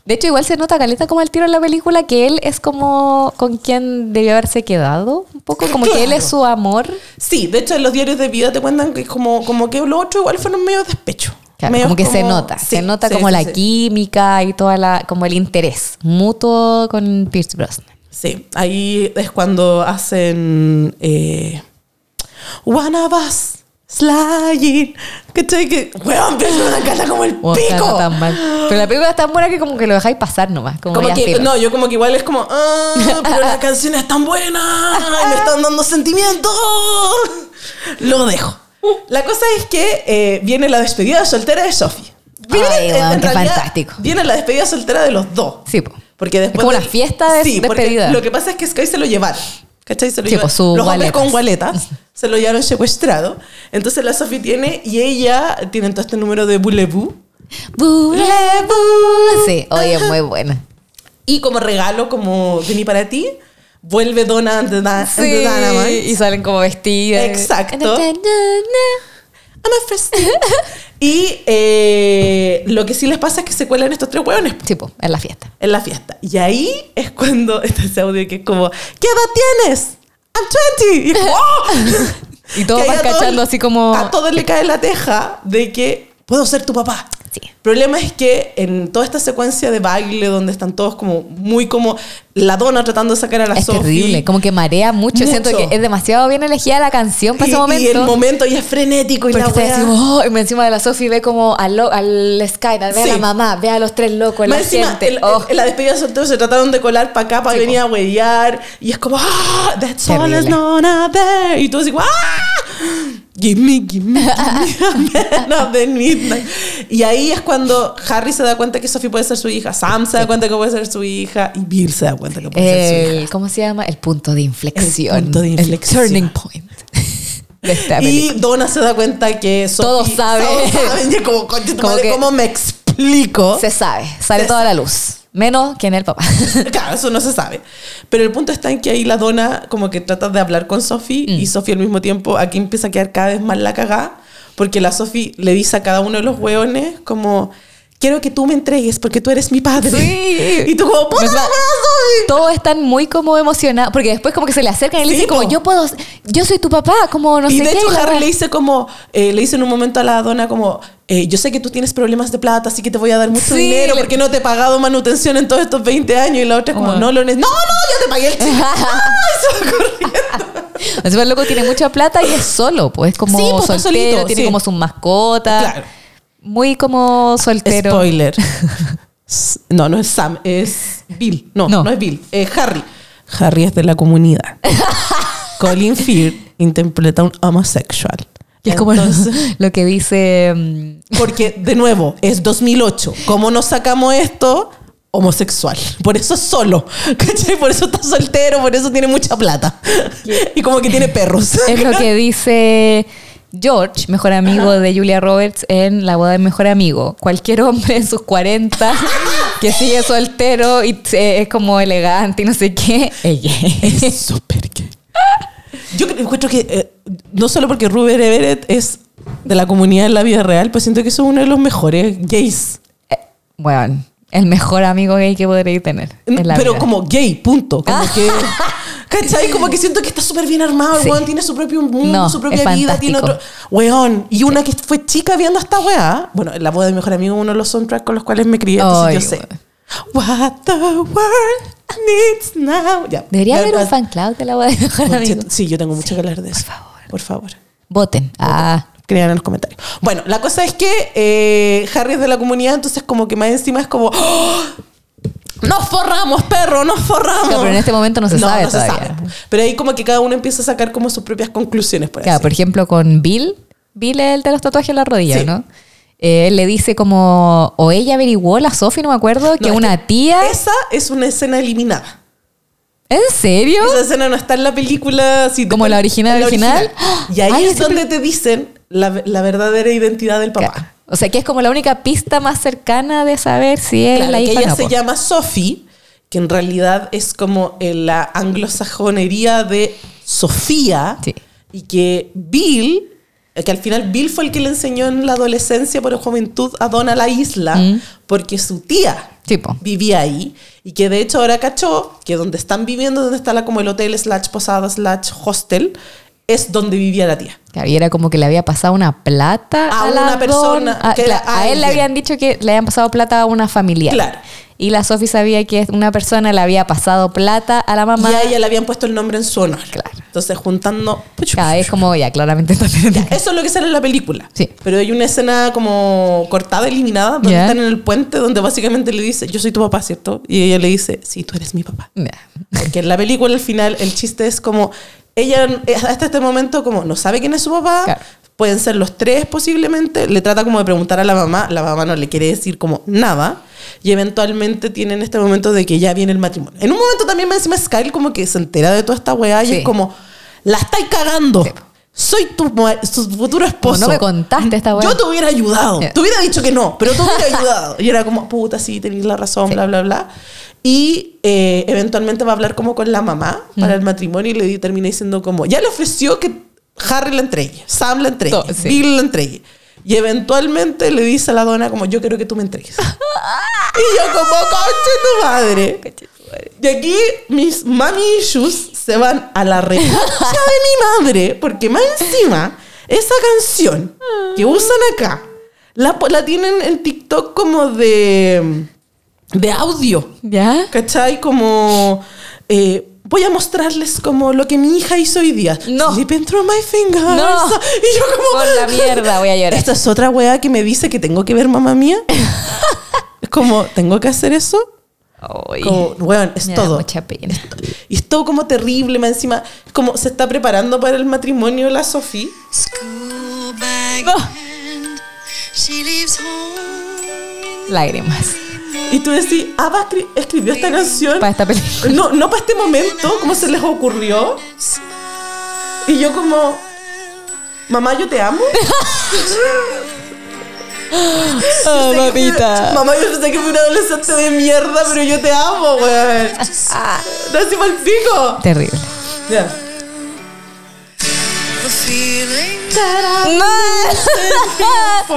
De hecho, igual se nota caleta como el tiro en la película que él es como con quien debió haberse quedado. Un poco como que él es su amor. Sí, de hecho en los diarios de vida te cuentan que es como, como que lo otro igual fueron medio despecho. Claro, como que se nota. sí, se nota sí, como sí, la química y toda la, como el interés mutuo con Pierce Brosnan. Sí, ahí es cuando hacen eh, One of Us Sliding. ¿Cachai? Que, weón, Pierce Brosnan canta como el Oh, pico. tan mal. Pero la película es tan buena que como que lo dejáis pasar nomás. Como, Como que, no, yo como que igual es como, ah, pero la canción es tan buena, y me están dando sentimientos. Lo dejo. La cosa es que eh, viene la despedida soltera de Sophie. Viene, Ay, en- weón, en qué realidad, fantástico. Viene la despedida soltera de los dos. Sí, po. Porque después como de- una fiesta de sí, despedida. Lo que pasa es que Sky se lo llevaron. ¿Cachai? Se lo Sí, llevaron. pues, Los hombres con gualetas se lo llevaron secuestrado. Entonces la Sophie tiene, y ella tiene todo este número de Boulevou. Boulevou. Sí, oye, muy buena. Y como regalo, como vení para ti, vuelve Donna and the, Da- and the Dynamite. y salen como vestidas. Exacto. I'm a first Y eh, lo que sí les pasa es que se cuelan estos tres hueones po, Sí, po, en la fiesta. en la fiesta. Y ahí es cuando está ese audio que es como, ¿qué edad tienes? I'm 20. Y, es como, ¡oh! Y todos van cachando así como- A todos le cae la teja de que puedo ser tu papá. Sí. El problema es que en toda esta secuencia de baile donde están todos como muy como la dona tratando de sacar a la Es Sophie. terrible, como que marea mucho. Mucho. Siento que es demasiado bien elegida la canción para y, ese momento. y el momento ya es frenético y Porque la wea- así, oh, y encima de la Sophie ve como al, al Sky, ve a la mamá, ve a los tres locos, la encima, gente. el- oh. la despedida de soltero se trataron de colar para acá para Sí, venir a huellar y es como ¡Ah! That's all Terrible. is out there y tú así ¡Ah! Give me, give me, give me the midnight. Y ahí es cuando Harry se da cuenta que Sophie puede ser su hija, Sam se da cuenta que puede ser su hija y Bill se da cuenta que puede ser el, ¿Cómo se llama? El punto de inflexión. El punto de inflexión. turning point de esta Y. Donna se da cuenta que Sophie, Todos saben. Todos saben. Y es como, "Concha tu Como madre, ¿cómo me explico? Se sabe, sale Se toda la luz. Menos que en el papá. Claro, eso no se sabe. Pero el punto está en que ahí la dona como que trata de hablar con Sophie Mm. y Sophie al mismo tiempo aquí empieza a quedar cada vez más la cagada porque la Sophie le dice a cada uno de los hueones como quiero que tú me entregues porque tú eres mi padre. Sí. Y tú como puta va-. Todos están muy como emocionados, porque después como que se le acercan y le Sí, dicen como, yo puedo, yo soy tu papá, como no y sé de qué. hecho y la Harry wea. le dice como eh, le dice en un momento a la dona como eh, yo sé que tú tienes problemas de plata así que te voy a dar mucho Sí, dinero porque no te he pagado manutención en todos estos 20 años y la otra es como no lo no no yo te pagué el va corriendo Encima el loco tiene mucha plata y es solo, pues es como Sí, pues, soltero, solito, tiene como sus mascotas. Claro. Muy como soltero. Spoiler. No, no es Sam, es Bill. No, no, No. es Bill, es Harry. Harry es de la comunidad. Colin Firth interpreta a un homosexual. Es como lo- lo que dice... mm, porque, de nuevo, es 2008. ¿Cómo nos sacamos esto? Homosexual. Por eso es solo. ¿Cachai? Por eso está soltero, por eso tiene mucha plata. Y como que tiene perros. Es lo que dice George, mejor amigo de Julia Roberts, en La boda del mejor amigo. Cualquier hombre en sus 40 que sigue soltero y eh, es como elegante y no sé qué, gay. Es súper gay. Yo encuentro que eh, no solo porque Ruben Everett es de la comunidad en la vida real, pues siento que es uno de los mejores gays. Bueno, el mejor amigo gay que podréis tener. en la Pero vida. como gay, punto. Como que. ¿Cachai? Como que siento que está súper bien armado. El Sí. weón tiene su propio mundo, No, su propia vida. Tiene otro. Weón. Y una que fue chica viendo esta weá. Bueno, la boda de mi mejor amigo, uno de los soundtracks con los cuales me crié. Entonces yo sé. weón. What the world needs now. Ya. Debería haber un fan club de la boda del mejor amigo. Sí, yo tengo mucho que hablar de eso. Por favor. Por favor. Voten. Ah, Crean en los comentarios. Bueno, la cosa es que eh, Harry es de la comunidad, entonces como que más encima es como... ¡Oh! Nos forramos, perro, nos forramos. Claro, pero en este momento no se sabe todavía. Pero ahí como que cada uno empieza a sacar como sus propias conclusiones. Por claro, así. por ejemplo, con Bill. Bill es el de los tatuajes en la rodilla, Sí. ¿no? Eh, él le dice como, o ella averiguó, la Sophie, no me acuerdo, que una tía... Esa es una escena eliminada. ¿En serio? Esa escena no está en la película. ¿Como la original, la original? Y ahí Ay, es donde te dicen la, la verdadera identidad del papá. O sea, que es como la única pista más cercana de saber si es Claro, la que hija o ella no, se po. llama Sophie, que en realidad es como eh, la anglosajonería de Sofía, Sí. y que Bill, eh, que al final Bill fue el que le enseñó en la adolescencia por juventud a Donna la isla, Mm. porque su tía Sí, po. vivía ahí, y que de hecho ahora cachó que donde están viviendo, donde está la, como el hotel slash posada slash hostel, es donde vivía la tía. Claro, y era como que le había pasado una plata A una persona, a, que él le habían dicho que le habían pasado plata a una familiar. Claro. Y la Sophie sabía que una persona le había pasado plata a la mamá. Y a ella le habían puesto el nombre en su honor. Claro. Entonces juntando... Claro, es como, ya, claramente está Eso es lo que sale en la película. Sí. Pero hay una escena como cortada, eliminada, donde Ya. están en el puente, donde básicamente le dice, yo soy tu papá, ¿cierto? Y ella le dice, sí, tú eres mi papá. Ya. Porque en la película al final el chiste es como, ella eh, hasta este momento como no sabe quién es su papá, Claro. pueden ser los tres posiblemente, le trata como de preguntar a la mamá, la mamá no le quiere decir como nada. Y eventualmente tienen este momento de que ya viene el matrimonio. En un momento también me encima Sky como que se entera de toda esta weá y Sí. es como, la estáis cagando. Sí. Soy tu, tu futuro esposo. no me contaste esta weá. Yo te hubiera ayudado. Yeah. Te hubiera dicho que no, pero te hubiera ayudado. Y era como, puta, sí, tenéis la razón, bla, bla, bla. Y eh, eventualmente va a hablar como con la mamá para el matrimonio y le termina diciendo como, ya le ofreció que Harry la entregue, Sam la entregue, sí. Bill la entregue. Y eventualmente le dice a la dona como, yo quiero que tú me entregues. y yo como, coche tu madre. Y aquí mis mami issues se van a la recha de mi madre, porque más encima, esa canción que usan acá, la, la tienen en TikTok como de, de audio. ¿Ya? ¿Cachai? Como. eh, voy a mostrarles como lo que mi hija hizo hoy día. No. Slipping through my fingers. No. Y yo como. Por la mierda voy a llorar. Esta es otra weá que me dice que tengo que ver mamá mía. es como, ¿tengo que hacer eso? Ay, Como, weón, es me da todo. mucha pena. Y es todo como terrible, más encima. es Como se está preparando para el matrimonio la Sofía. School bag No. Lágrimas. Y tú decís, Ava escri- escribió esta canción. Para esta película. No, no para este momento, ¿cómo se les ocurrió? Y yo como, mamá, yo te amo. Ah, papita. Mamá, yo pensé que fui una adolescente de mierda, pero yo te amo, weón. No así el pico. Terrible. Ya. Feeling No.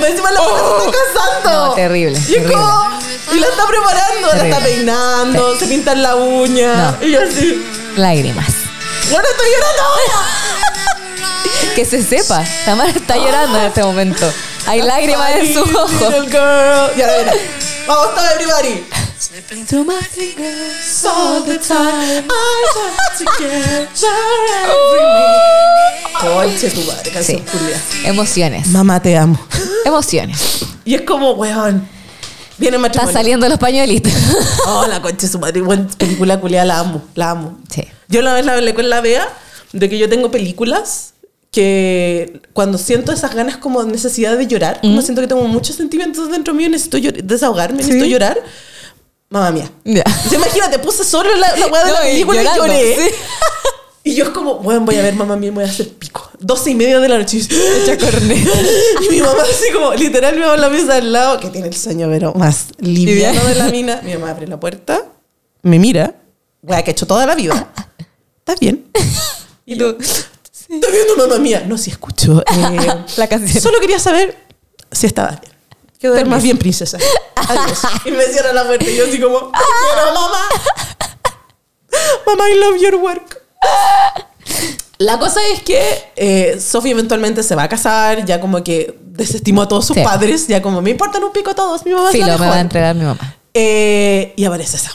Más encima la mujer se está casando. No, terrible, Y terrible. como, y la está preparando, la está Terrible. peinando, se pinta la uña. No. Y yo así, Lágrimas. bueno, estoy llorando. Que se sepa. Tamara está llorando en este momento. Hay lágrimas en sus ojos. Vamos, todo everybody. Slipping To my fingers. all the time. I want to get every Conche tu madre, canción Sí. culia. Emociones. Mamá, te amo. Emociones. Y es como, weón. Viene el Está matrimonio. saliendo los pañuelitos. Oh, la concha de su madre. Buena película culia, la amo. La amo. Sí. Yo una vez la hablé con la Bea de que yo tengo películas que cuando siento esas ganas como necesidad de llorar, como siento que tengo muchos sentimientos dentro mío, necesito llor- desahogarme, necesito llorar. Mamá mía. Ya. O sea, imagínate, puse solo la, la weá de la No, y película y, llorando, lloré. sí. Y yo es como, bueno, voy a ver mamá mía y voy a hacer pico. Doce y media de la noche. Hecha corneta. Y mi mamá así como, literal, mi mamá en la mesa al lado, que tiene el sueño, pero más liviano de la mina. Mi mamá abre la puerta, me mira, weá, que he hecho toda la vida. ¿Estás bien? Y tú, ¿estás viendo mamá mía? No, sí escucho. eh, La canción. Solo quería saber si estabas bien. Quedó Permiso. más bien, princesa. Adiós. y me cierra la puerta y yo así como, "Te quiero, mamá. Mamá, I love your work. La cosa es que eh, Sofía eventualmente se va a casar, ya como que desestimó a todos sus Sí. padres, ya como me importan un pico todos, mi mamá Filo, la me va mejor". a entregar mi mamá. Eh, y aparece Sam.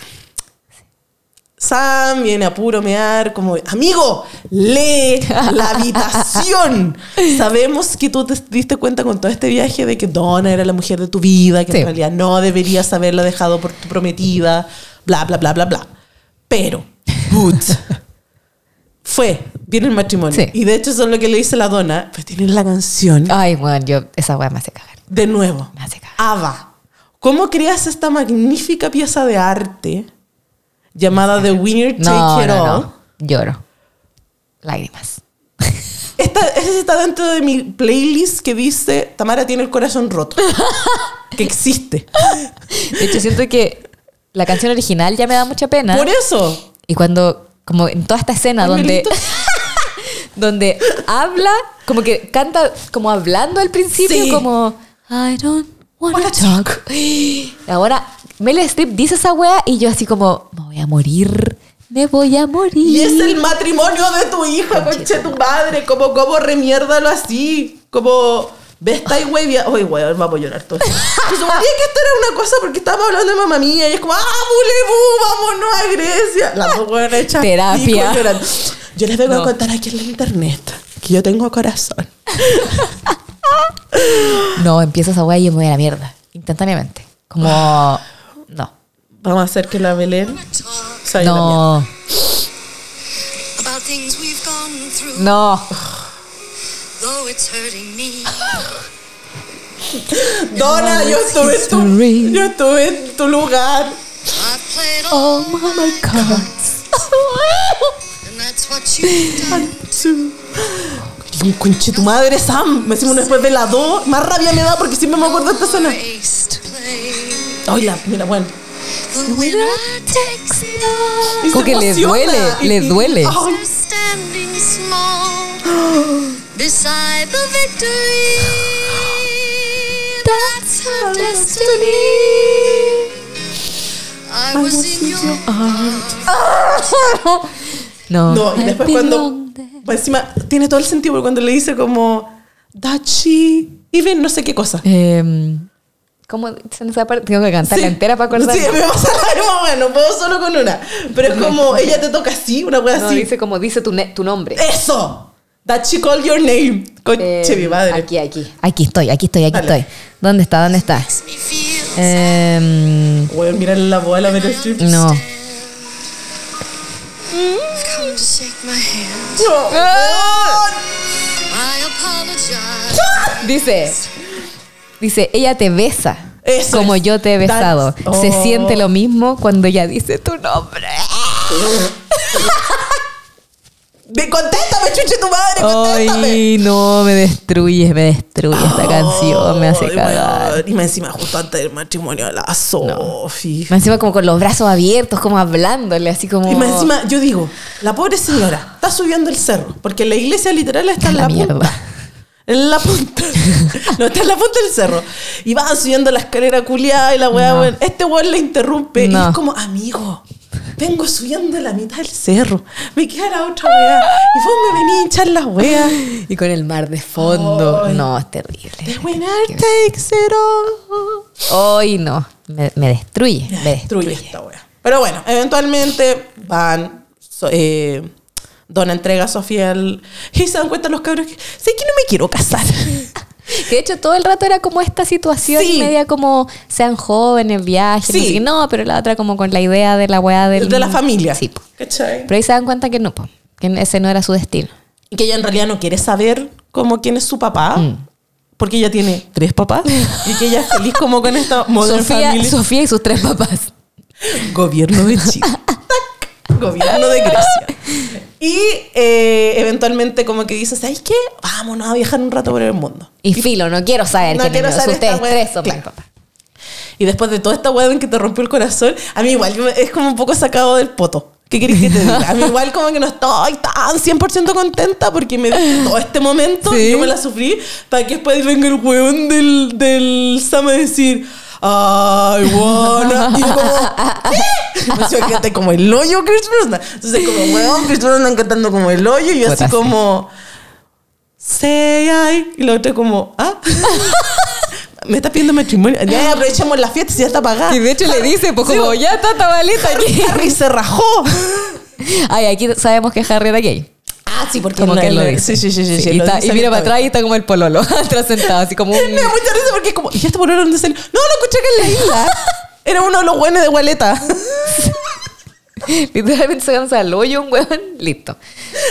Sam viene a puro mear, como, amigo, lee la habitación. Sabemos que tú te diste cuenta con todo este viaje de que Donna era la mujer de tu vida, que Sí. en realidad no deberías haberla dejado por tu prometida, bla, bla, bla, bla, bla. Pero, but, fue, viene el matrimonio. Sí. Y de hecho eso es lo que le dice la Donna, pues tienen la canción Ay, bueno, yo, esa weá me hace cagar. de nuevo. Me hace cagar. Ava, ¿cómo creas esta magnífica pieza de arte llamada The Winner Take No, It no, All? no. Lloro. Lágrimas. Esta, esa está dentro de mi playlist que dice Tamara tiene el corazón roto. que existe. De hecho, siento que la canción original ya me da mucha pena. Por eso. Y cuando, como en toda esta escena donde, donde habla, como que canta como hablando al principio, Sí. como I don't wanna talk. Ahora, Meryl Streep dice esa wea y yo así como, me voy a morir, me voy a morir. Y es el matrimonio de tu hija, conche tu madre. Como, como remiérdalo así. Como, ves, está ahí, güey. Uy, güey, vamos a llorar todo. Pues suponía que esto era una cosa porque estábamos hablando de mamá mía y es como, ¡ah, bulebú! ¡Vámonos a Grecia! Las dos hechas Terapia. Yo les vengo No. a contar aquí en la internet que yo tengo corazón. No, empieza esa wea y yo me voy a la mierda, instantáneamente. Como, no, Vamos a hacer que la Belén se vaya a la mierda. no, no. Donna, yo estuve, en tu, yo estuve en tu lugar. All my cards. Y conche tu madre, Sam. Me decimos después de la 2. Más rabia me da porque siempre me acuerdo de esta escena. Ay, la, mira, bueno. Y Como que le emociona. duele, Y- le y- duele. That's her destiny. I was in your No. No, y después cuando. pues encima tiene todo el sentido porque cuando le dice como. Dachi. Even no sé qué cosa. Eh, ¿Cómo esa parte? Tengo que cantarla Sí. entera para acordar. Sí, me pasa la misma wea, no puedo solo con una. Pero es como, ella te toca así, una wea No, así. dice como dice tu, nombre. ¡Eso! That she called your name. Conche Eh, mi madre. Aquí, aquí. Aquí estoy, aquí estoy, aquí Dale. estoy. ¿Dónde está? ¿Dónde está? Eh, Voy a mirar la voz a la Meryl Streep. no. come to shake my hand. I apologize. Dice, dice, ella te besa. Eso como es. yo te he besado. That's- Se oh. siente lo mismo cuando ella dice tu nombre. De, contéstame, chuche tu madre, contéstame. Ay, no, me destruye, me destruye esta canción, me hace cagar. Y más encima, justo antes del matrimonio de la Sofi. Más encima como con los brazos abiertos, como hablándole, así como... Y más encima, yo digo, la pobre señora está subiendo el cerro, porque la iglesia literal está en La la, mierda. punta. En la punta. No, está en la punta del cerro. Y van subiendo la escalera culiada y la weá, No. Este weón le interrumpe y No. es como, amigo, vengo subiendo la mitad del cerro. Me queda la otra weá. Y vos me venís a hinchar las weas. Y con el mar de fondo. No, es terrible. The winner takes it all. Ay, no. Me, me destruye, me destruye destruye. esta wea. Pero bueno, eventualmente van. so- eh, Donna entrega a Sofía al. Y se dan cuenta los cabros que. Sé que no me quiero casar. Que de hecho todo el rato era como esta situación Sí. media como sean jóvenes, viajen, no, Sí. qué. no, pero la otra como con la idea de la weá del... de la familia. Sí, po. ¿Cachai? pero ahí se dan cuenta que no, po, que ese no era su destino. Y que ella en realidad no quiere saber como quién es su papá. Mm. Porque ella tiene tres papás. y que ella es feliz como con esta modern Sofía. Sofía y sus tres papás. Gobierno de Chile. Gobierno de Grecia. Y eh, eventualmente como que dice, ¿sabes qué? Vámonos a viajar un rato por el mundo. Y filo, no quiero saber No quiero saber esta Claro. papás. Y después de toda esta weá en que te rompió el corazón, a mí igual es como un poco sacado del poto. ¿Qué querés que te diga? A mí igual como que no estoy tan 100% contenta porque me dio todo este momento Sí. y yo me la sufrí para que después venga el weón del, del Sam a decir I wanna y yo como ¿qué? Me que está como el hoyo Chris Brosnan entonces como weón Chris Brosnan cantando como el hoyo y yo así como Say I y lo otro como ¿ah? me está pidiendo matrimonio ya aprovechemos la fiesta si ya está pagada Y de hecho le dice, pues como, ya está tabalita aquí. Harry se rajó. Ay, aquí sabemos que Harry era gay. Ah, sí, porque Como él- que él lo dice. Sí, sí, sí. sí, Sí, y, está- y mira para atrás y está como el pololo, atrás sentado, así como un... Me da mucha risa porque es como, ¿y este pololo dónde salió? No, lo escuché que en la isla. Era uno de los buenos de Gualeta. Literalmente sacándose al hoyo un huevón, listo.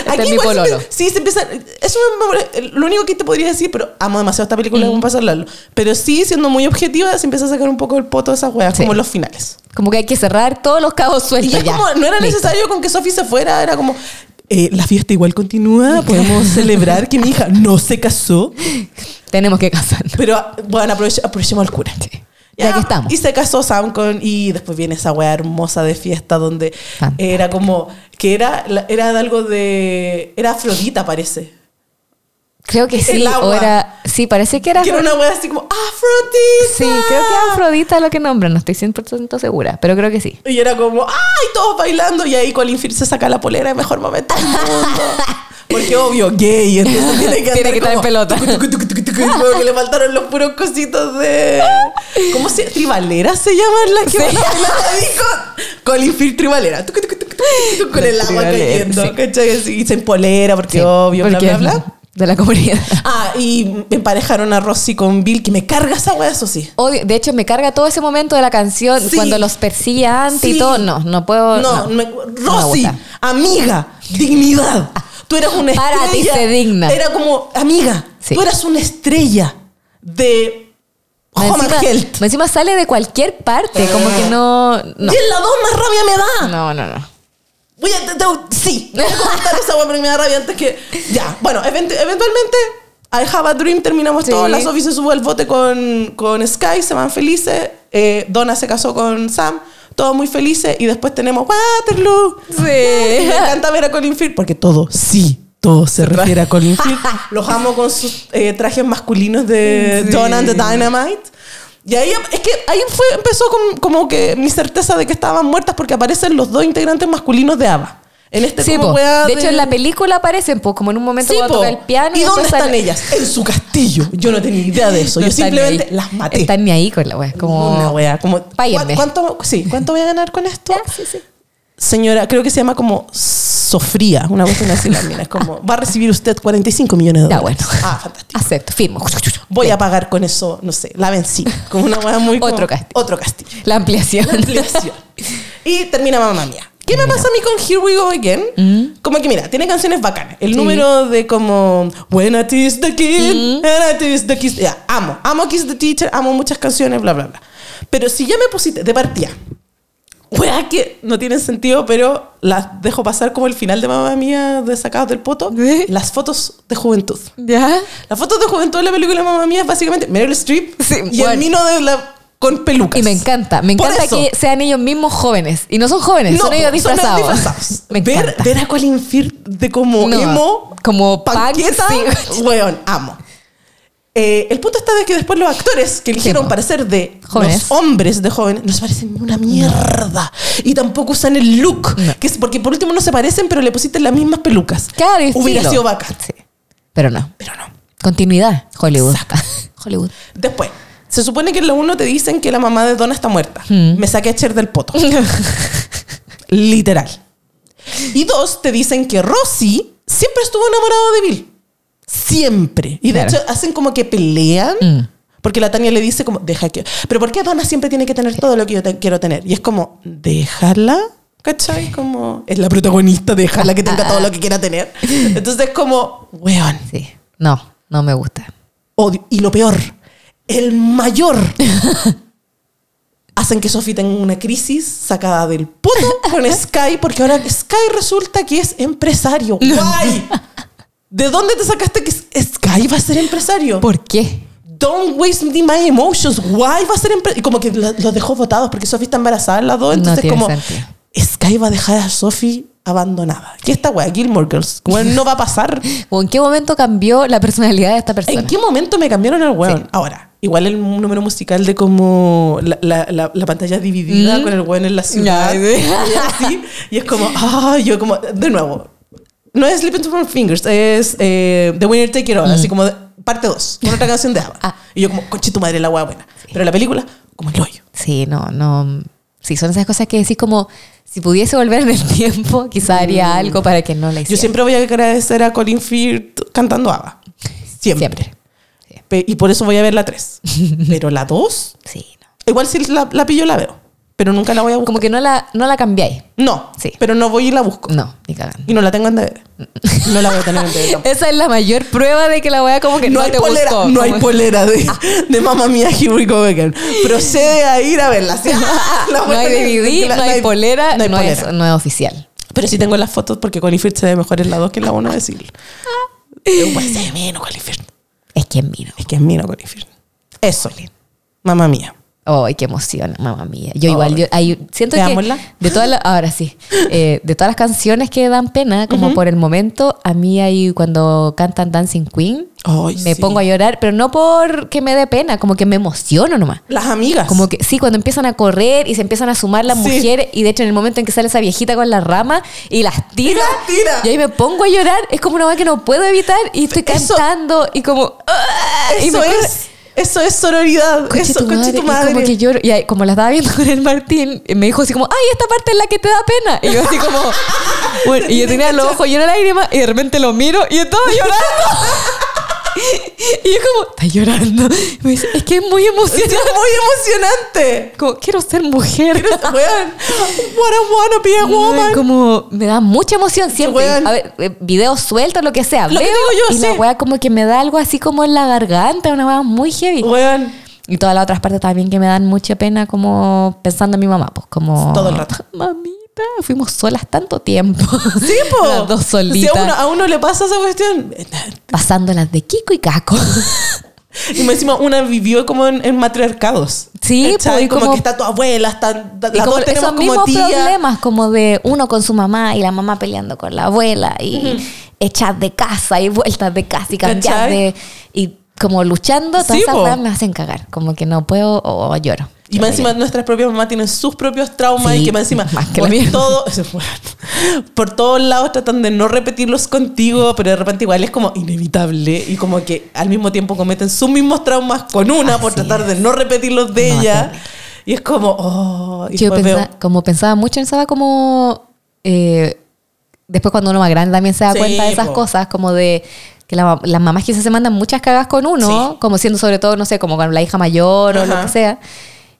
Este es mi se pololo. sí, se empieza. Eso me- me- lo único que te podría decir, pero amo demasiado esta película, como para hablarlo. Pero sí, siendo muy objetiva, se empieza a sacar un poco el poto de esas weas, Sí. como los finales. Como que hay que cerrar todos los cabos Y sueltos es ya. como, no era Listo. necesario con que Sophie se fuera, era como. Eh, la fiesta igual continúa, podemos celebrar que mi hija no se casó. Tenemos que casarnos. Pero bueno, aproveche- aprovechemos al cura. Ya que estamos. Y se casó Sam con. Y después viene esa weá hermosa de fiesta donde era como. Que era, era de algo de. Era Afrodita, parece. Creo que sí, o era... Sí, parece que era... Que era una weá así como. ¡Afrodita! Sí, creo que es Afrodita lo que nombran, no estoy 100% segura, pero creo que sí. Y era como. ¡Ay! Todos bailando. Y ahí Colin Firth se saca la polera. El mejor momento del mundo. Porque obvio, gay. Entonces tiene que, Tiene que estar en pelota. que le faltaron los puros cositos de. ¿Cómo se Tribaleras se llaman las que van a Colin Firth Tribalera. Con el agua cayendo. ¿Cachai? Y se empolera porque obvio, bla, bla, bla. De la comunidad. Ah, y emparejaron a Rosy con Bill, que me carga esa eso sí. Odio, de hecho, me carga todo ese momento de la canción Sí. cuando los persigue antes Sí. y todo. No, no puedo. No, no. me- Rosy, amiga, dignidad. Tú eras una Para ti, estrella. sé digna. Era como, amiga, Sí. tú eras una estrella de encima, encima sale de cualquier parte, como que no. No, Y en la dos más rabia me da. no, no. no. Voy a, te- te- sí, voy a comentar esa wea porque me da rabia antes que. Ya, bueno, event- eventualmente. I Have a Dream terminamos Sí. todo. La Sophie se subió al bote con, con Sky, se van felices. Eh, Donna se casó con Sam. todos muy felices y después tenemos Waterloo. Sí. Y me encanta ver a Colin Firth porque todo, sí, todo se refiere a Colin Firth. Los amo con sus eh, trajes masculinos de Sí. Dawn and the Dynamite. Y ahí, es que ahí fue, empezó con- como que mi certeza de que estaban muertas porque aparecen los dos integrantes masculinos de ABBA. En este Sí, como de hecho en la pelúa aparecen, pues como en un momento Sí, cuando toca el piano. ¿Y dónde después están sale- ellas? En su castillo. Yo no tenía idea de eso. No Yo simplemente ahí. las maté. Están ni ahí con la wea. Como... Una wea. Como, Páguenme. ¿cu- ¿cuánto, sí, ¿Cuánto voy a ganar con esto? Ya, sí, sí. Señora, creo que se llama como Sofría, una cuestión así la mina. Es como, va a recibir usted 45 millones de Ya, dólares. bueno. Ah, fantástico. Acepto, firmo. Voy a pagar con eso, no sé, la benzina. Como una wea muy... como- Otro castillo. Otro castillo. La ampliación. ampliación. Y termina Mamma Mía. ¿Qué me pasa a mí con Here We Go Again? Como que mira, tiene canciones bacanas. El Mm. Sí. número de como When I Tease the Kid, Mm. and I the Kiss. Ya, amo. Amo Kiss the Teacher, amo muchas canciones, bla, bla, bla. Pero si ya me pusiste de partida, wea que no tienen sentido, pero las dejo pasar como el final de Mamma Mía de Sacados del Poto, ¿Eh? las fotos de juventud. ¿Ya? Las fotos de juventud de la película Mamma Mía es básicamente Meryl Streep Sí, y bueno. el mino de la, con pelucas. Y me encanta, me encanta que sean ellos mismos jóvenes. Y no son jóvenes, son ellos disfrazados. disfrazados. Me ver, encanta. ver a Colin Firth de como No, emo, como panqueta, sí. weón, amo. Eh, el punto está de que después los actores que eligieron para ser de Jóvenes. los hombres de jóvenes no se parecen ni una mierda. Y tampoco usan el look. Que es porque por último no se parecen, pero le pusiste las mismas pelucas. Claro, Hubiera estilo. sido bacán. Sí. Pero no. Pero no. Continuidad. Hollywood. Hollywood. Después, se supone que en la uno te dicen que la mamá de Donna está muerta. Hmm. Me saqué a Cher del poto. Literal. Y dos, te dicen que Rosy siempre estuvo enamorado de Bill. Siempre. Y de Claro. hecho hacen como que pelean. Mm. Porque la Tania le dice como, deja que... Pero ¿por qué Donna siempre tiene que tener todo lo que yo te- quiero tener? Y es como, déjala. ¿Cachai? Como, es la protagonista, déjala que tenga todo lo que quiera tener. Entonces es como, weón, Sí. No, no me gusta. odio. Y lo peor, el mayor. Hacen que Sophie tenga una crisis sacada del puto con Sky, porque ahora Sky resulta que es empresario. ¡Guay! ¿De dónde te sacaste que Sky va a ser empresario? ¿Por qué? Don't waste my emotions. Guay va a ser empresario. Y como que lo- los dejó votados porque Sophie está embarazada las dos. No Entonces, tiene como sentido. Sky va a dejar a Sophie abandonada. ¿Qué esta weá? Gilmore Girls. Bueno, no va a pasar. ¿O en qué momento cambió la personalidad de esta persona? ¿En qué momento me cambiaron el weón? Sí. Ahora, igual el número musical de como la, la- la- la pantalla dividida Mm. con el weón en la ciudad. Así, y es como, ah, yo como, de nuevo, no es Slipping Through My Fingers, es eh, The Winner Take It All, así como de- parte 2, con otra canción de ABBA. Mm. Ah. Y yo como, conche tu madre, la weá buena. Pero la película, como el hoyo. Sí, no, no. Sí, son esas cosas que decís como, si pudiese volver en el tiempo, quizá haría algo para que no la Yo hiciera. siempre voy a agradecer a Colin Firth cantando ABBA. Siempre. Siempre. Sí. Y por eso voy a ver la 3. Pero la 2, Sí, no. igual si la, la pillo la veo. Pero nunca la voy a buscar. Como que no la, no la cambiáis. No, Sí. pero no voy y la busco. No, ni cagando. Y no la tengo en DVD. No la voy a tener en DVD. tampoco. Esa es la mayor prueba de que la wea como que no, No, hay te polera, gustó. no hay polera de, de Mamma Mía, Go Again. Procede a ir a verla. ¿sí? No voy a hay DVD, no hay polera, no hay no, polera. Es, no es oficial. Pero sí tengo las fotos porque Colin Firth se ve mejor en la 2 que en la 1, decirlo. Firth. Es que es mío. Es que es mío Colin Firth. Eso, Mamma Mía. Ay, qué emoción, mamá mía. Yo igual, yo, hay- siento que de todas las, ahora sí, eh, de todas las canciones que dan pena, como por el momento, a mí hay cuando cantan Dancing Queen, me sí. pongo a llorar, pero no porque me dé pena, como que me emociono nomás. Las amigas. Como que sí, cuando empiezan a correr y se empiezan a sumar las Sí. mujeres y de hecho en el momento en que sale esa viejita con la rama y las tira, las tira. y ahí me pongo a llorar, es como una cosa que no puedo evitar y estoy Eso- cantando y como ¡ah! y Eso me corre- es, eso es sororidad. Conche eso, tu conche tu Y madre. como que lloro. Y ahí, como la estaba viendo con el Martín, me dijo así como, ay, esta parte es la que te da pena. Y yo así como, bueno, y yo tenía los ojos llenos de lágrimas y de repente lo miro y estaba llorando. y yo como, ¿estás llorando? Y me dice, es que es muy Es emocionante. muy emocionante. Como, quiero ser mujer. Weón, what I wanna be a woman. Como me da mucha emoción siempre. A ver, eh, videos sueltos, lo que sea. Lo que veo digo yo, y la sí. weá como que me da algo así como en la garganta, una weá muy heavy. Weón, Y todas las otras partes también que me dan mucha pena, como pensando en mi mamá, pues como. Todo el rato. Mamita, fuimos solas tanto tiempo. Sí, po. Las dos Si solitas. a uno, a uno le pasa esa cuestión. Pasándolas de Kiko y Caco. Y me encima una vivió como en, en matriarcados. Sí, pues, y como, como- que está tu abuela, está, Y las como esos mismos tía. problemas, como de uno con su mamá y la mamá peleando con la abuela y echar de casa y vueltas de casa y cambiar de. y como luchando, todas Sí, esas me hacen cagar. Como que no puedo o, o lloro. Y más encima nuestras propias mamás tienen sus propios traumas Sí, y que más encima más que por la todo, por todos lados tratan de no repetirlos contigo, pero de repente igual es como inevitable y como que al mismo tiempo cometen sus mismos traumas con una por tratar de no repetirlos de No, ella. Y es como, oh, y Yo después pensa- veo- como pensaba mucho, pensaba como. eh, después, cuando uno más grande también se da Sí, cuenta de esas po. cosas, como de que la- las mamás quizás se mandan muchas cagas con uno, Sí. como siendo sobre todo, no sé, como con la hija mayor o lo que sea.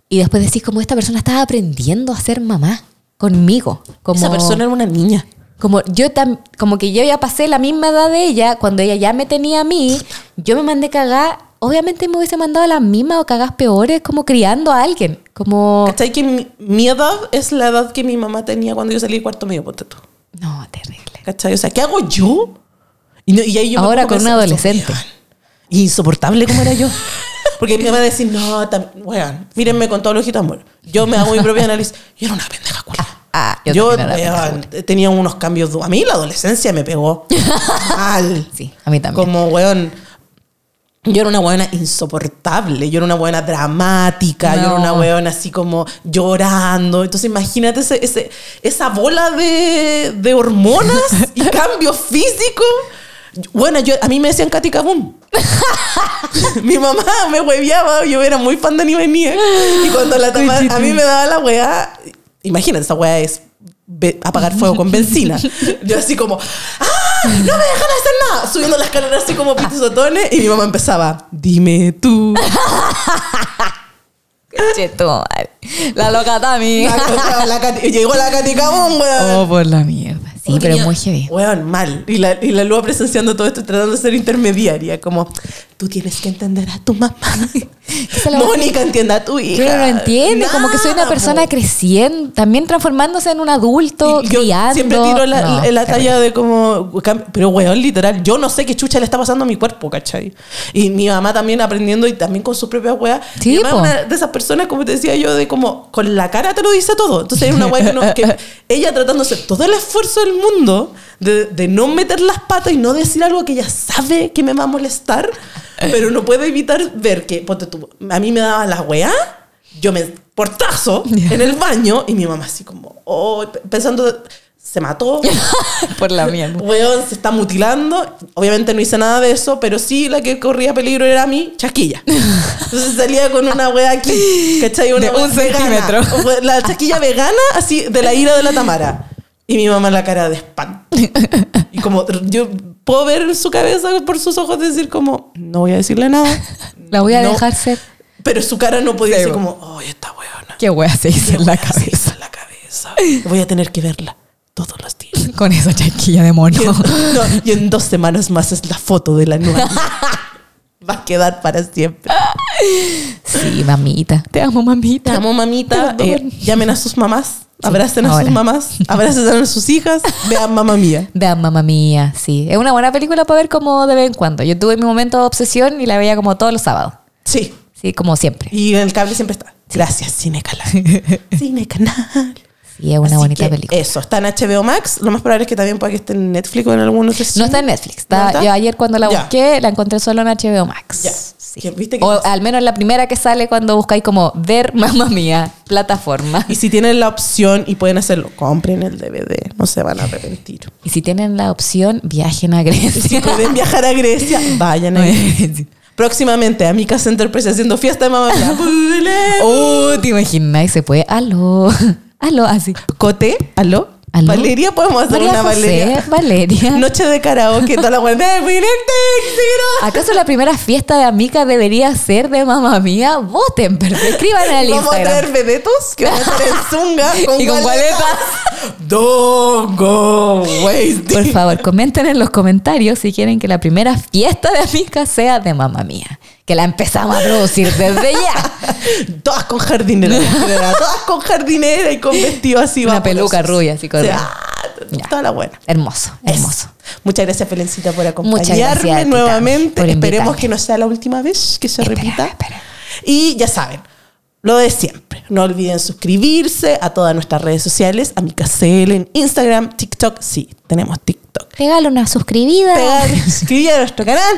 Y después decís, como esta persona estaba aprendiendo a ser mamá conmigo. Como, esa persona era una niña. como yo tam- como que yo ya pasé la misma edad de ella, cuando ella ya me tenía a mí, yo me mandé cagar. Obviamente me hubiese mandado a las mismas o cagas peores, como criando a alguien. Como. ¿Cachai? Que mi, mi edad es la edad que mi mamá tenía cuando yo salí de cuarto medio, ponte tú. No, terrible. ¿Cachai? O sea, ¿qué hago yo? Y, no- y ahí yo me Ahora a con un adolescente. Insoportable como era yo. Porque mi mamá va a decir, no, weón, mírenme con todos los ojitos de amor. Yo me hago mi propio análisis. Yo era una pendeja culia. Ah, yo, Yo, también era weón, tenía unos cambios. A mí la adolescencia me pegó mal. Sí, a mí también. Como, weón, yo era una weona insoportable, yo era una weona dramática, yo era No. una weona así como llorando. Entonces imagínate ese, ese- esa bola de, de hormonas y cambios físicos. Bueno, yo, a mí me decían Katy Kabum. Mi mamá me hueveaba, yo era muy fan de Anime Nier. Y cuando la tama- a mí me daba la weá, imagínate, esa weá es apagar fuego con benzina. Yo así como, ¡ah! ¡No me dejan hacer nada! Subiendo las escalera así como pitizotones y mi mamá empezaba, dime tú. La loca Tami. La- la Katy- llegó la Katy Kabum, weón. Oh, por la mierda. Sí, pero muy heavy. Weón, mal. Y la, y la Lua presenciando todo esto, tratando de ser intermediaria. Como, tú tienes que entender a tu mamá. Mónica entienda a tu hija. Yo no entiende, como que soy una Nada, persona po. creciendo, también transformándose en un adulto, Y yo criando. siempre tiro la, No, la- la talla de como. Pero, weón, literal, yo no sé qué chucha le está pasando a mi cuerpo, ¿cachai? Y mi mamá también aprendiendo y también con sus propias weas. Sí, mi mamá es po. una de esas personas, como te decía yo, de como con la cara te lo dice todo. Entonces, hay una wea que, no- que ella tratando de hacer todo el esfuerzo del mundo de, de no meter las patas y no decir algo que ella sabe que me va a molestar, pero no puede evitar ver que, ponte tú, a mí me daba la wea, yo me portazo en el baño y mi mamá así como, oh, pe- pensando, se mató, Por la mierda. weón, se está mutilando. Obviamente no hice nada de eso, pero sí la que corría peligro era mi chasquilla. Entonces salía con una wea aquí, ¿cachai? Una De un vegana. centímetro. La chasquilla vegana, así, de la ira de la Tamara. Y mi mamá la cara de espanto. Y como yo puedo ver su cabeza por sus ojos decir como, no voy a decirle nada. La voy a No. dejar ser. Pero su cara no podía Sí, decir como, oh, esta weona. Qué wea se hizo en la se cabeza. hizo en la cabeza. Voy a tener que verla todos los días. Con esa chaquilla de mono. Y en, no, y en dos semanas más es la foto de la nueva. Va a quedar para siempre. Sí, mamita. Te amo, mamita. Te amo, mamita. Te Eh, llamen a sus mamás. Abracen a ahora. sus mamás. Abracen a sus hijas. Vean mamá mía. Vean, mamá mía, sí. Es una buena película para ver como de vez en cuando. Yo tuve mi momento de obsesión y la veía como todos los sábados. Sí. Sí, como siempre. Y en el cable siempre está. Gracias, Cine Canal. Cine Canal. Sí, es una Así bonita película. Eso, está en HBO Max. Lo más probable es que también pueda que esté en Netflix o en algún otro No está en Netflix. ¿No Está, yo ayer cuando la Ya. busqué la encontré solo en HBO Max. Ya. Sí. Que viste que- o al menos la primera que sale cuando buscáis como ver mamá mía, plataforma. Y si tienen la opción y pueden hacerlo, compren el DVD. No se van a arrepentir. Y si tienen la opción, viajen a Grecia. Si pueden viajar a Grecia, vayan a Próximamente, Amicas Enterprise haciendo fiesta de mamá mía. Oh, te imaginas, se puede. Aló. Aló, así. Cote, ¿aló? ¿Aló? Valeria, podemos hacer María una José, Valeria. Valeria. Noche de karaoke, toda la buena. ¿Acaso la primera fiesta de amiga debería ser de mamá mía? Voten, pero escriban en el Vamos a traer Instagram. vedetos que van a estar en zunga con Y con Don't go wasting. Por favor, comenten en los comentarios si quieren que la primera fiesta de amiga sea de mamá mía. Que la empezamos a producir desde ya. Todas con jardinera. todas con jardinera y con vestido así. Una peluca rubia, así con- O sea, Ya. Toda la buena. Hermoso, hermoso. Muchas gracias, Felencita, por gracias acompañarme nuevamente. por Esperemos que no sea la última vez que se Espera, repita. espera. Y ya saben, lo de siempre. No olviden suscribirse a todas nuestras redes sociales, a mi CL en Instagram, TikTok. Sí, tenemos TikTok. Pégale una suscribida. Pegar, suscribir a nuestro canal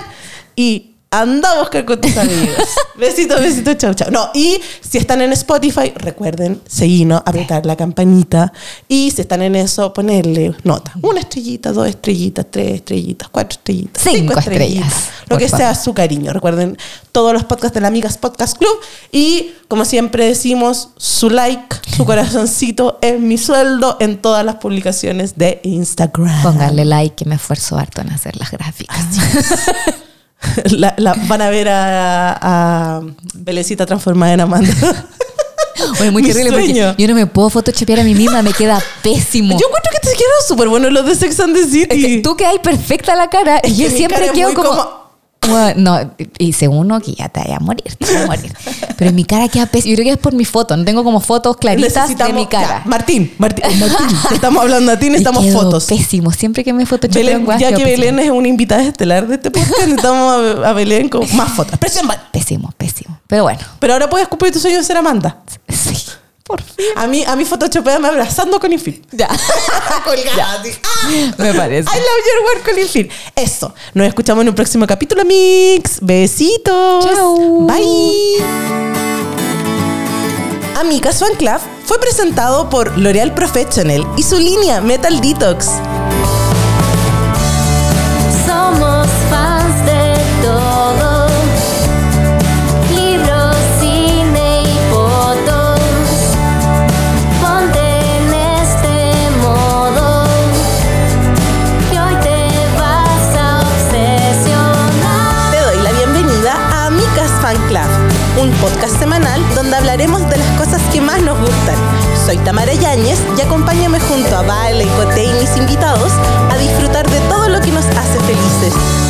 y anda a buscar con tus amigos. Besitos, besitos, chau, chau. No, y si están en Spotify, recuerden seguirnos, apretar la campanita. Y si están en eso, ponerle nota. Una estrellita, dos estrellitas, tres estrellitas, cuatro estrellitas, Cinco estrellas, Lo que favor. sea su cariño. Recuerden todos los podcasts de la Amigas Podcast Club. Y como siempre decimos, su like, su corazoncito es mi sueldo en todas las publicaciones de Instagram. Pónganle like que me esfuerzo harto en hacer las gráficas. La- la- van a ver a, a Belecita transformada en Amanda. Oye, muy Mi terrible sueño. porque yo no me puedo photoshopear a mí misma, me queda pésimo. Yo encuentro que te quedaron súper buenos los de Sex and the Es City. que tú quedas perfecta la cara Es y yo que siempre es quedo como- Bueno, no, y según uno que ya te vaya a morir, te a morir. Pero mi cara queda pésima. Yo creo que es por mi foto. No tengo como fotos claritas de mi cara. ya, Martín, Martín, Martín, te estamos hablando a ti, necesitamos quedo fotos. Pésimo. Siempre que me photoshopeo Belén, en weas, ya que pésimo. Belén es una invitada estelar de este podcast, necesitamos a, a Belén con más fotos. Pésimo, pésimo. Pero bueno. Pero ahora puedes cumplir tu sueño de ser Amanda. Sí. Por fin. A mí, a mí photoshopeame abrazando con Infil. Ya. Colgada así. ¡Ah! Me parece. I love your work, Colin Phil. Eso. Nos escuchamos en un próximo capítulo, Mix. Besitos. Chao. Bye. Amica Swan Club fue presentado por L'Oreal Professional y su línea Metal Detox. Soy Tamara Yáñez y acompáñame junto a Vale, Cote y mis invitados a disfrutar de todo lo que nos hace felices.